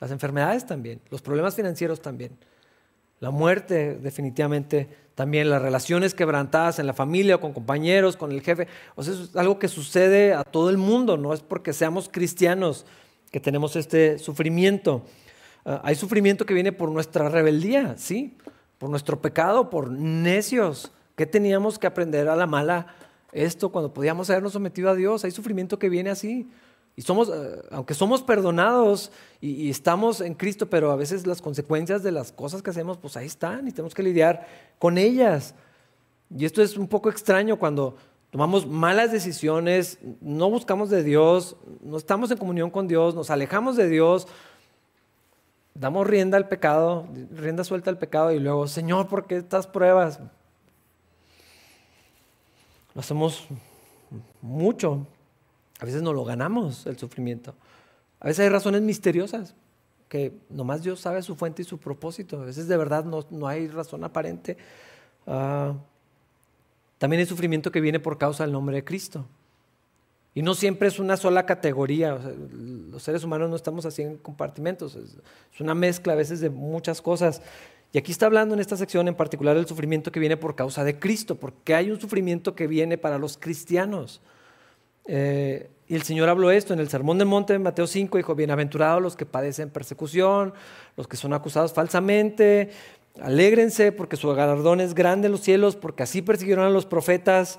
Las enfermedades también, los problemas financieros también. La muerte definitivamente también, las relaciones quebrantadas en la familia, con compañeros, con el jefe. O sea, es algo que sucede a todo el mundo, no es porque seamos cristianos que tenemos este sufrimiento. Ah, hay sufrimiento que viene por nuestra rebeldía, ¿sí? Por nuestro pecado, por necios ¿Qué teníamos que aprender a la mala esto cuando podíamos habernos sometido a Dios? Hay sufrimiento que viene así. Y somos, eh, aunque somos perdonados y, estamos en Cristo, pero a veces las consecuencias de las cosas que hacemos, pues ahí están y tenemos que lidiar con ellas. Y esto es un poco extraño cuando tomamos malas decisiones, no buscamos de Dios, no estamos en comunión con Dios, nos alejamos de Dios, damos rienda al pecado, rienda suelta al pecado y luego, Señor, ¿por qué estas pruebas? Lo hacemos mucho. A veces no lo ganamos el sufrimiento. A veces hay razones misteriosas que nomás Dios sabe su fuente y su propósito. A veces de verdad no, hay razón aparente. Ah, también hay sufrimiento que viene por causa del nombre de Cristo. Y no siempre es una sola categoría. los seres humanos no estamos así en compartimentos. Es, una mezcla a veces de muchas cosas. Y aquí está hablando en esta sección en particular del sufrimiento que viene por causa de Cristo, porque hay un sufrimiento que viene para los cristianos. Eh, y el Señor habló esto en el Sermón del Monte de Mateo 5, dijo, bienaventurados los que padecen persecución, los que son acusados falsamente, alégrense porque su galardón es grande en los cielos, porque así persiguieron a los profetas.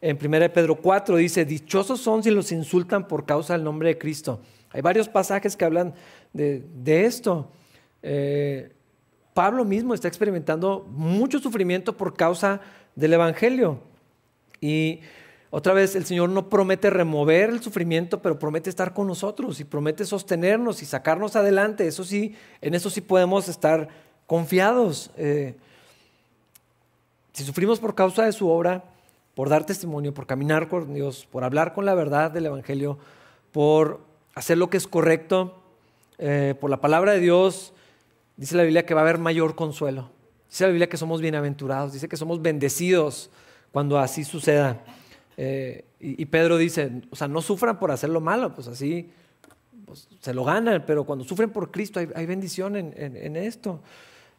En 1 Pedro 4 dice, dichosos son si los insultan por causa del nombre de Cristo. Hay varios pasajes que hablan de, esto. Eh, Pablo mismo está experimentando mucho sufrimiento por causa del Evangelio. Y otra vez el Señor no promete remover el sufrimiento, pero promete estar con nosotros y promete sostenernos y sacarnos adelante. Eso sí, en eso sí podemos estar confiados. Eh, si sufrimos por causa de su obra, por dar testimonio, por caminar con Dios, por hablar con la verdad del Evangelio, por hacer lo que es correcto, eh, por la palabra de Dios, dice la Biblia que va a haber mayor consuelo. Dice la Biblia que somos bienaventurados, dice que somos bendecidos cuando así suceda. Eh, y, Pedro dice, o sea, no sufran por hacer lo malo, pues así pues, se lo ganan, pero cuando sufren por Cristo hay, bendición en esto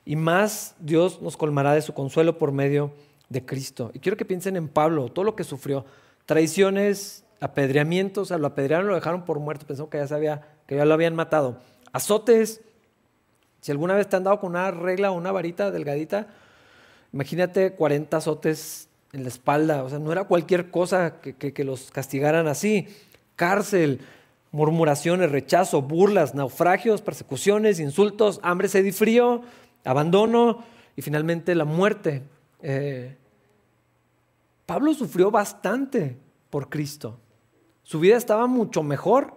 y más Dios nos colmará de su consuelo por medio de Cristo. Y quiero que piensen en Pablo, todo lo que sufrió, traiciones, apedreamientos, o sea, lo apedrearon, lo dejaron por muerto, pensó que ya sabía, que ya lo habían matado. Azotes, si alguna vez te han dado con una regla o una varita delgadita, imagínate 40 azotes en la espalda, o sea, no era cualquier cosa que, que los castigaran así. Cárcel, murmuraciones, rechazo, burlas, naufragios, persecuciones, insultos, hambre, sed y frío abandono y finalmente la muerte. Eh, Pablo sufrió bastante por Cristo. Su vida estaba mucho mejor,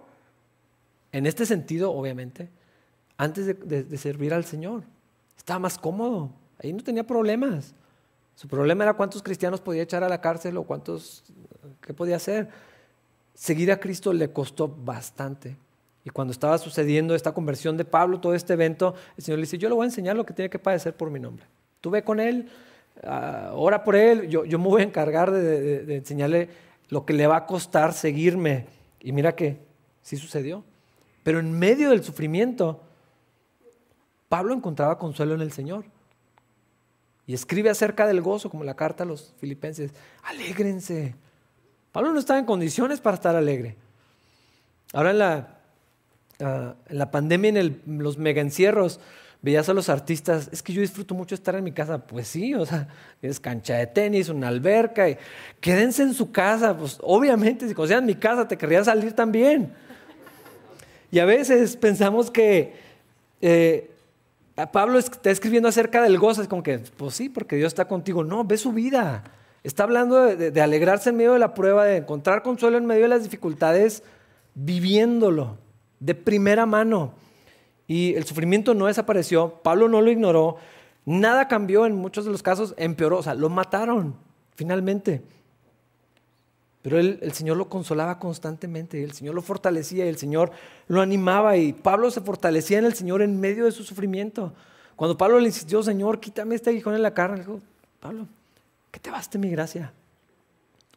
en este sentido, obviamente, antes de, servir al Señor. Estaba más cómodo, ahí no tenía problemas. Su problema era cuántos cristianos podía echar a la cárcel o cuántos, qué podía hacer. Seguir a Cristo le costó bastante. Y cuando estaba sucediendo esta conversión de Pablo, todo este evento, el Señor le dice, yo le voy a enseñar lo que tiene que padecer por mi nombre. Tú ve con él, uh, ora por él, yo, yo, me voy a encargar de, enseñarle lo que le va a costar seguirme. Y mira que sí sucedió. Pero en medio del sufrimiento, Pablo encontraba consuelo en el Señor. Y escribe acerca del gozo, como la carta a los filipenses. Alégrense. Pablo no estaba en condiciones para estar alegre. Ahora en la Ah, la pandemia, en los mega encierros, veías a los artistas, es que yo disfruto mucho estar en mi casa. Pues sí, o sea, es cancha de tenis, una alberca, quédense en su casa. Pues obviamente, si conocieras mi casa, te querrías salir también. Y a veces pensamos que eh, Pablo está escribiendo acerca del gozo, es como que, pues sí, porque Dios está contigo. No, ve su vida. Está hablando de alegrarse en medio de la prueba, de encontrar consuelo en medio de las dificultades, viviéndolo de primera mano. Y el sufrimiento no desapareció, Pablo no lo ignoró, nada cambió en muchos de los casos, empeoró, o sea, lo mataron finalmente. Pero el Señor lo consolaba constantemente, el Señor lo fortalecía, el Señor lo animaba y Pablo se fortalecía en el Señor en medio de su sufrimiento. Cuando Pablo le insistió, Señor, quítame este aguijón en la carne, dijo, Pablo, que te baste mi gracia.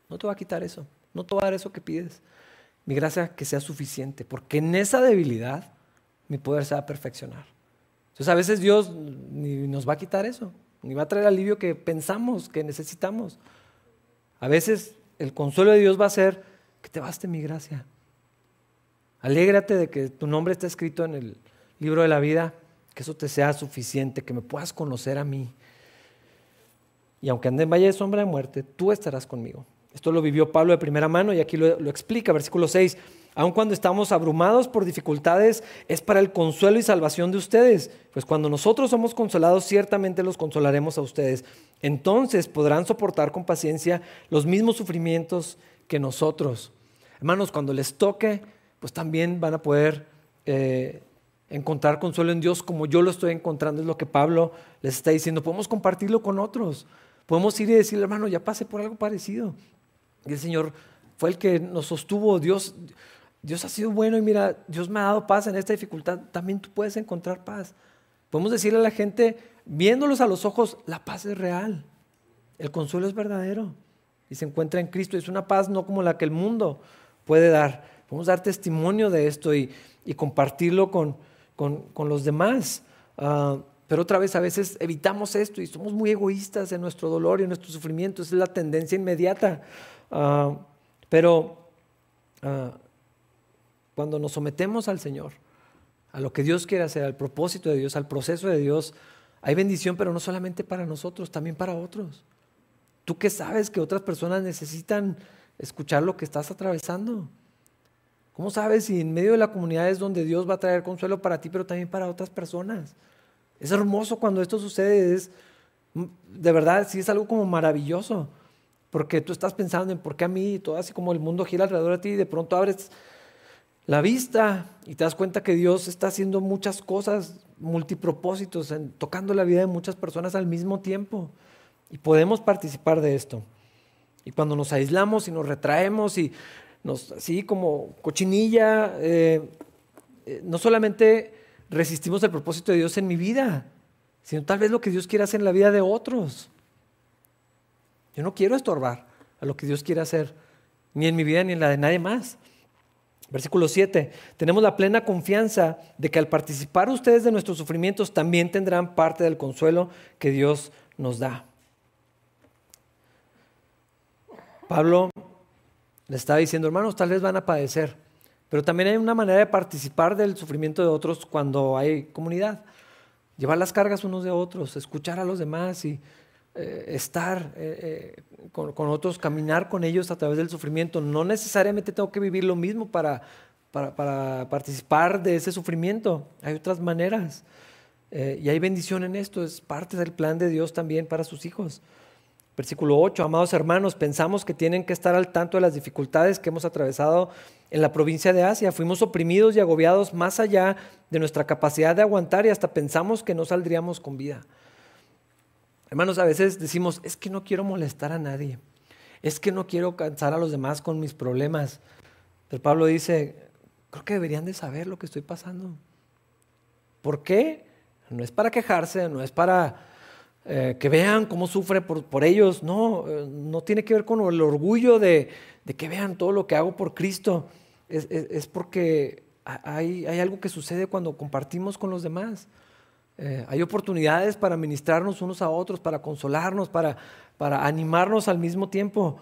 No te va a quitar eso, no te va a dar eso que pides mi gracia que sea suficiente, porque en esa debilidad mi poder se va a perfeccionar. Entonces a veces Dios ni nos va a quitar eso, ni va a traer alivio que pensamos que necesitamos. A veces el consuelo de Dios va a ser que te baste mi gracia. Alégrate de que tu nombre está escrito en el libro de la vida, que eso te sea suficiente, que me puedas conocer a mí. Y aunque ande en valle de sombra de muerte, tú estarás conmigo. Esto lo vivió Pablo de primera mano y aquí lo, lo explica, versículo 6. Aun cuando estamos abrumados por dificultades, es para el consuelo y salvación de ustedes. Pues cuando nosotros somos consolados, ciertamente los consolaremos a ustedes. Entonces podrán soportar con paciencia los mismos sufrimientos que nosotros. Hermanos, cuando les toque, pues también van a poder eh, encontrar consuelo en Dios como yo lo estoy encontrando. Es lo que Pablo les está diciendo. Podemos compartirlo con otros. Podemos ir y decirle, hermano, ya pasé por algo parecido. Y el Señor fue el que nos sostuvo. Dios, Dios ha sido bueno y mira, Dios me ha dado paz en esta dificultad. También tú puedes encontrar paz. Podemos decirle a la gente, viéndolos a los ojos, la paz es real. El consuelo es verdadero. Y se encuentra en Cristo. Es una paz no como la que el mundo puede dar. Podemos dar testimonio de esto y, compartirlo con, los demás. Ah, pero otra vez a veces evitamos esto y somos muy egoístas en nuestro dolor y en nuestro sufrimiento. Esa es la tendencia inmediata. Ah, pero ah, cuando nos sometemos al Señor, a lo que Dios quiere hacer, al propósito de Dios, al proceso de Dios, hay bendición, pero no solamente para nosotros, también para otros. Tú que sabes que otras personas necesitan escuchar lo que estás atravesando. ¿Cómo sabes si en medio de la comunidad es donde Dios va a traer consuelo para ti, pero también para otras personas? Es hermoso cuando esto sucede, es, de verdad, sí es algo como maravilloso, porque tú estás pensando en por qué a mí y todo así como el mundo gira alrededor de ti y de pronto abres la vista y te das cuenta que Dios está haciendo muchas cosas, multipropósitos, tocando la vida de muchas personas al mismo tiempo. Y podemos participar de esto. Y cuando nos aislamos y nos retraemos y nos, así como cochinilla, eh, eh, no solamente resistimos el propósito de Dios en mi vida, sino tal vez lo que Dios quiere hacer en la vida de otros. Yo no quiero estorbar a lo que Dios quiere hacer, ni en mi vida ni en la de nadie más. Versículo 7. Tenemos la plena confianza de que al participar ustedes de nuestros sufrimientos también tendrán parte del consuelo que Dios nos da. Pablo le estaba diciendo, hermanos, tal vez van a padecer, pero también hay una manera de participar del sufrimiento de otros cuando hay comunidad. Llevar las cargas unos de otros, escuchar a los demás y eh, estar eh, eh, con, otros, caminar con ellos a través del sufrimiento. No necesariamente tengo que vivir lo mismo para, participar de ese sufrimiento. Hay otras maneras. y hay bendición en esto, es parte del plan de Dios también para sus hijos. Versículo 8, amados hermanos, pensamos que tienen que estar al tanto de las dificultades que hemos atravesado en la provincia de Asia. Fuimos oprimidos y agobiados más allá de nuestra capacidad de aguantar y hasta pensamos que no saldríamos con vida. Hermanos, a veces decimos, es que no quiero molestar a nadie, es que no quiero cansar a los demás con mis problemas. Pero Pablo dice, creo que deberían de saber lo que estoy pasando. ¿Por qué? No es para quejarse, no es para eh, que vean cómo sufre por, ellos. No, eh, no tiene que ver con el orgullo de, que vean todo lo que hago por Cristo. Es, porque hay, algo que sucede cuando compartimos con los demás. Eh, hay oportunidades para ministrarnos unos a otros, para consolarnos, para, para animarnos al mismo tiempo,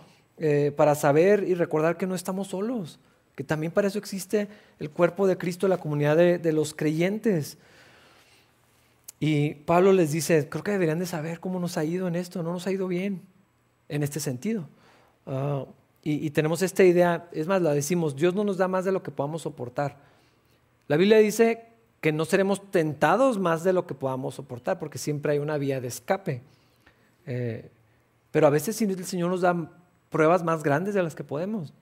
para saber y recordar que no estamos solos, que también para eso existe el cuerpo de Cristo, la comunidad de los creyentes. Y Pablo les dice, creo que deberían de saber cómo nos ha ido en esto, no nos ha ido bien en este sentido. Ah, y, tenemos esta idea, es más, la decimos, Dios no nos da más de lo que podamos soportar. La Biblia dice que no seremos tentados más de lo que podamos soportar, porque siempre hay una vía de escape. Eh, pero a veces el Señor nos da pruebas más grandes de las que podemos,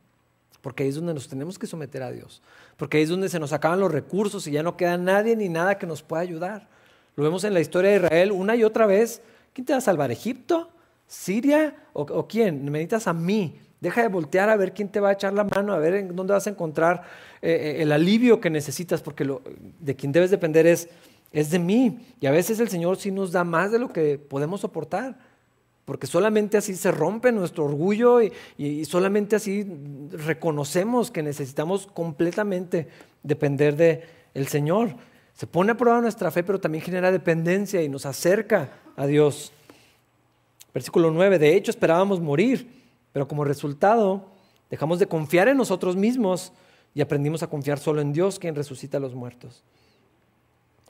porque ahí es donde nos tenemos que someter a Dios, porque ahí es donde se nos acaban los recursos y ya no queda nadie ni nada que nos pueda ayudar. Lo vemos en la historia de Israel una y otra vez. ¿Quién te va a salvar? ¿Egipto? ¿Siria? ¿O, quién? Me necesitas a mí. Deja de voltear a ver quién te va a echar la mano, a ver en dónde vas a encontrar eh, eh, el alivio que necesitas, porque lo, de quien debes depender es, es de mí. Y a veces el Señor sí nos da más de lo que podemos soportar, porque solamente así se rompe nuestro orgullo y, solamente así reconocemos que necesitamos completamente depender del el Señor. Se pone a prueba nuestra fe, pero también genera dependencia y nos acerca a Dios. Versículo 9, de hecho esperábamos morir, pero como resultado dejamos de confiar en nosotros mismos y aprendimos a confiar solo en Dios, quien resucita a los muertos.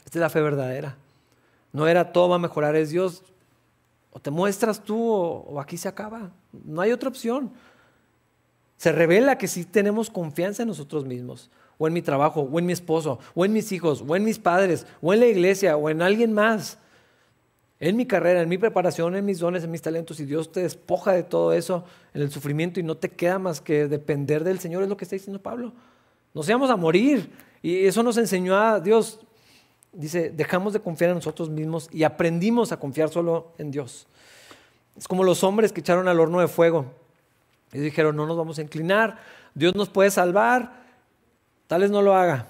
Esta es la fe verdadera. No era todo va a mejorar, es Dios. O te muestras tú o, aquí se acaba. No hay otra opción. Se revela que sí tenemos confianza en nosotros mismos, o en mi trabajo, o en mi esposo, o en mis hijos, o en mis padres, o en la iglesia, o en alguien más. En mi carrera, en mi preparación, en mis dones, en mis talentos, y Dios te despoja de todo eso en el sufrimiento y no te queda más que depender del Señor, es lo que está diciendo Pablo. Nos íbamos a morir. Y eso nos enseñó a Dios. Dice, dejamos de confiar en nosotros mismos y aprendimos a confiar solo en Dios. Es como los hombres que echaron al horno de fuego. Y dijeron, no nos vamos a inclinar, Dios nos puede salvar, tal vez no lo haga.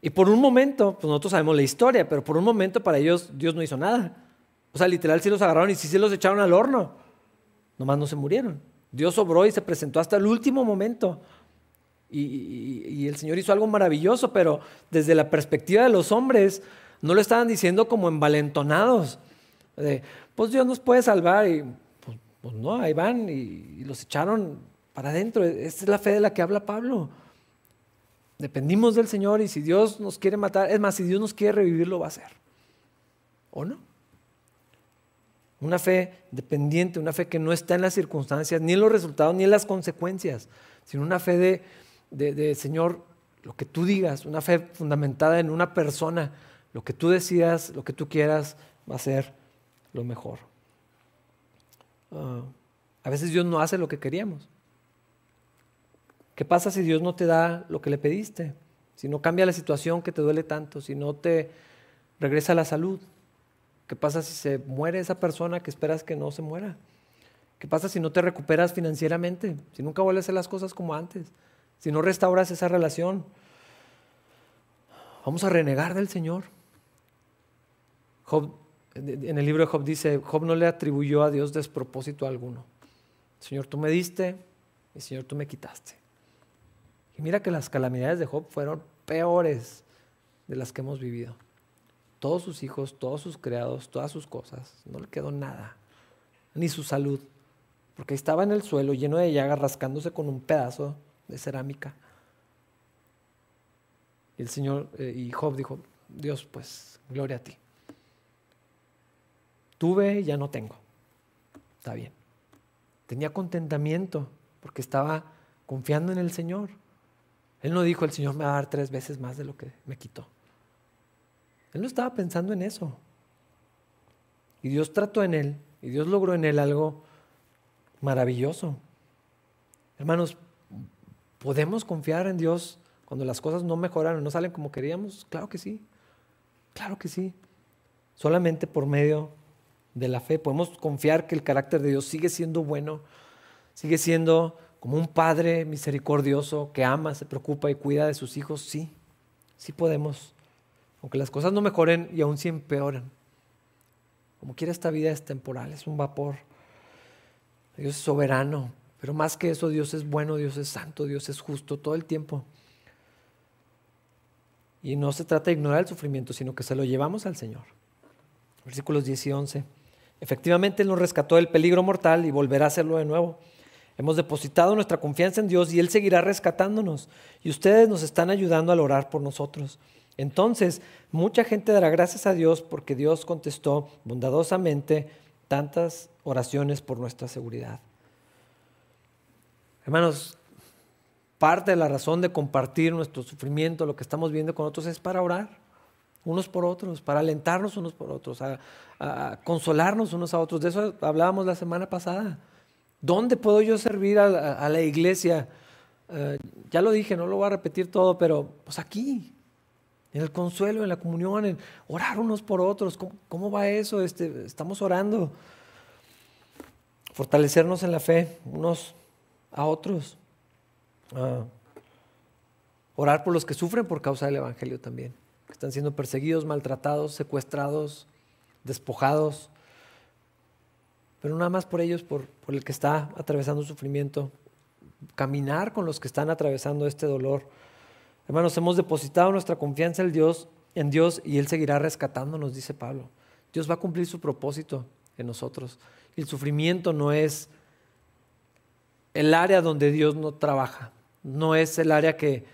Y por un momento, pues nosotros sabemos la historia, pero por un momento para ellos Dios no hizo nada. O sea, literal sí los agarraron y sí se los echaron al horno. Nomás no se murieron. Dios obró y se presentó hasta el último momento. Y, el Señor hizo algo maravilloso, pero desde la perspectiva de los hombres, no lo estaban diciendo como envalentonados. pues Dios nos puede salvar y pues, pues no, ahí van y, los echaron para adentro. Esta es la fe de la que habla Pablo. Dependimos del Señor y si Dios nos quiere matar, es más, si Dios nos quiere revivir, lo va a hacer. ¿O no? Una fe dependiente, una fe que no está en las circunstancias, ni en los resultados, ni en las consecuencias, sino una fe de, de, Señor, lo que tú digas, una fe fundamentada en una persona, lo que tú decidas, lo que tú quieras, va a ser lo mejor. Ah, a veces Dios no hace lo que queríamos. ¿Qué pasa si Dios no te da lo que le pediste? Si no cambia la situación que te duele tanto, si no te regresa la salud. ¿Qué pasa si se muere esa persona que esperas que no se muera? ¿Qué pasa si no te recuperas financieramente? Si nunca vuelves a hacer las cosas como antes si no restauras esa relación, vamos a renegar del Señor. Job, en el libro de Job dice, Job no le atribuyó a Dios despropósito alguno. Señor, tú me diste y Señor, tú me quitaste. Y mira que las calamidades de Job fueron peores de las que hemos vivido. Todos sus hijos, todos sus criados, todas sus cosas, no le quedó nada, ni su salud, porque estaba en el suelo lleno de llagas, rascándose con un pedazo de cerámica. Y el Señor, eh, y Job dijo, Dios, pues, gloria a ti. Tuve ya no tengo. Está bien. Tenía contentamiento porque estaba confiando en el Señor. Él no dijo, el Señor me va a dar tres veces más de lo que me quitó. Él no estaba pensando en eso. Y Dios trató en él, y Dios logró en él algo maravilloso. Hermanos, ¿Podemos confiar en Dios cuando las cosas no mejoran o no salen como queríamos? Claro que sí. Claro que sí. Solamente por medio de la fe podemos confiar que el carácter de Dios sigue siendo bueno, sigue siendo como un padre misericordioso que ama, se preocupa y cuida de sus hijos. Sí, sí podemos. Aunque las cosas no mejoren y aún si empeoran. Como quiera esta vida es temporal, es un vapor. Dios es soberano, pero más que eso, Dios es bueno, Dios es santo, Dios es justo todo el tiempo. Y no se trata de ignorar el sufrimiento, sino que se lo llevamos al Señor. Versículos 10 y 11. Efectivamente, Él nos rescató del peligro mortal y volverá a hacerlo de nuevo. Hemos depositado nuestra confianza en Dios y Él seguirá rescatándonos. Y ustedes nos están ayudando al orar por nosotros. Entonces, mucha gente dará gracias a Dios porque Dios contestó bondadosamente tantas oraciones por nuestra seguridad. Hermanos, parte de la razón de compartir nuestro sufrimiento, lo que estamos viendo con otros, es para orar unos por otros, para alentarnos unos por otros, a, consolarnos unos a otros. De eso hablábamos la semana pasada. ¿Dónde puedo yo servir a, la iglesia? Eh, ya lo dije, no lo voy a repetir todo, pero pues aquí, en el consuelo, en la comunión, en orar unos por otros. ¿Cómo, va eso? Este, estamos orando. Fortalecernos en la fe unos a otros. orar por los que sufren por causa del Evangelio también, que están siendo perseguidos, maltratados, secuestrados, despojados. Pero nada más por ellos, por, por el que está atravesando sufrimiento. Caminar con los que están atravesando este dolor. Hermanos, hemos depositado nuestra confianza en Dios, en Dios y Él seguirá rescatándonos, dice Pablo. Dios va a cumplir su propósito en nosotros. El sufrimiento no es el área donde Dios no trabaja. No es el área que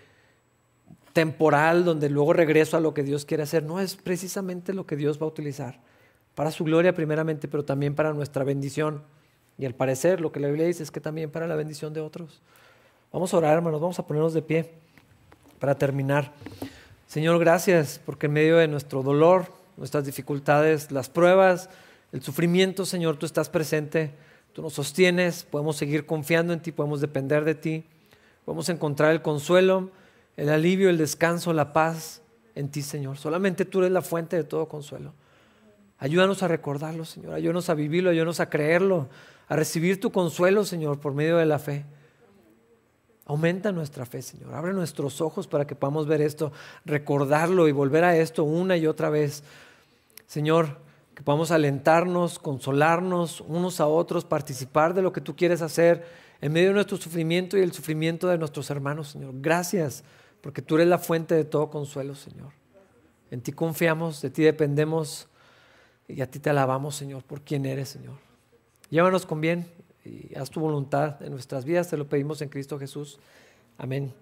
temporal donde luego regreso a lo que Dios quiere hacer. No es precisamente lo que Dios va a utilizar. Para su gloria primeramente, pero también para nuestra bendición. Y al parecer lo que la Biblia dice es que también para la bendición de otros. Vamos a orar, hermanos, vamos a ponernos de pie para terminar. Señor, gracias porque en medio de nuestro dolor, nuestras dificultades, las pruebas, el sufrimiento, Señor, tú estás presente, tú nos sostienes, podemos seguir confiando en ti, podemos depender de ti, podemos encontrar el consuelo, el alivio, el descanso, la paz en ti, Señor. Solamente tú eres la fuente de todo consuelo. Ayúdanos a recordarlo, Señor, ayúdanos a vivirlo, ayúdanos a creerlo, a recibir tu consuelo, Señor, por medio de la fe. Aumenta nuestra fe, Señor. Abre nuestros ojos para que podamos ver esto, recordarlo y volver a esto una y otra vez. Señor, que podamos alentarnos, consolarnos unos a otros, participar de lo que tú quieres hacer en medio de nuestro sufrimiento y el sufrimiento de nuestros hermanos, Señor. Gracias, porque tú eres la fuente de todo consuelo, Señor. En ti confiamos, de ti dependemos y a ti te alabamos, Señor, por quien eres, Señor. Llévanos con bien y haz tu voluntad en nuestras vidas, te lo pedimos en Cristo Jesús. Amén.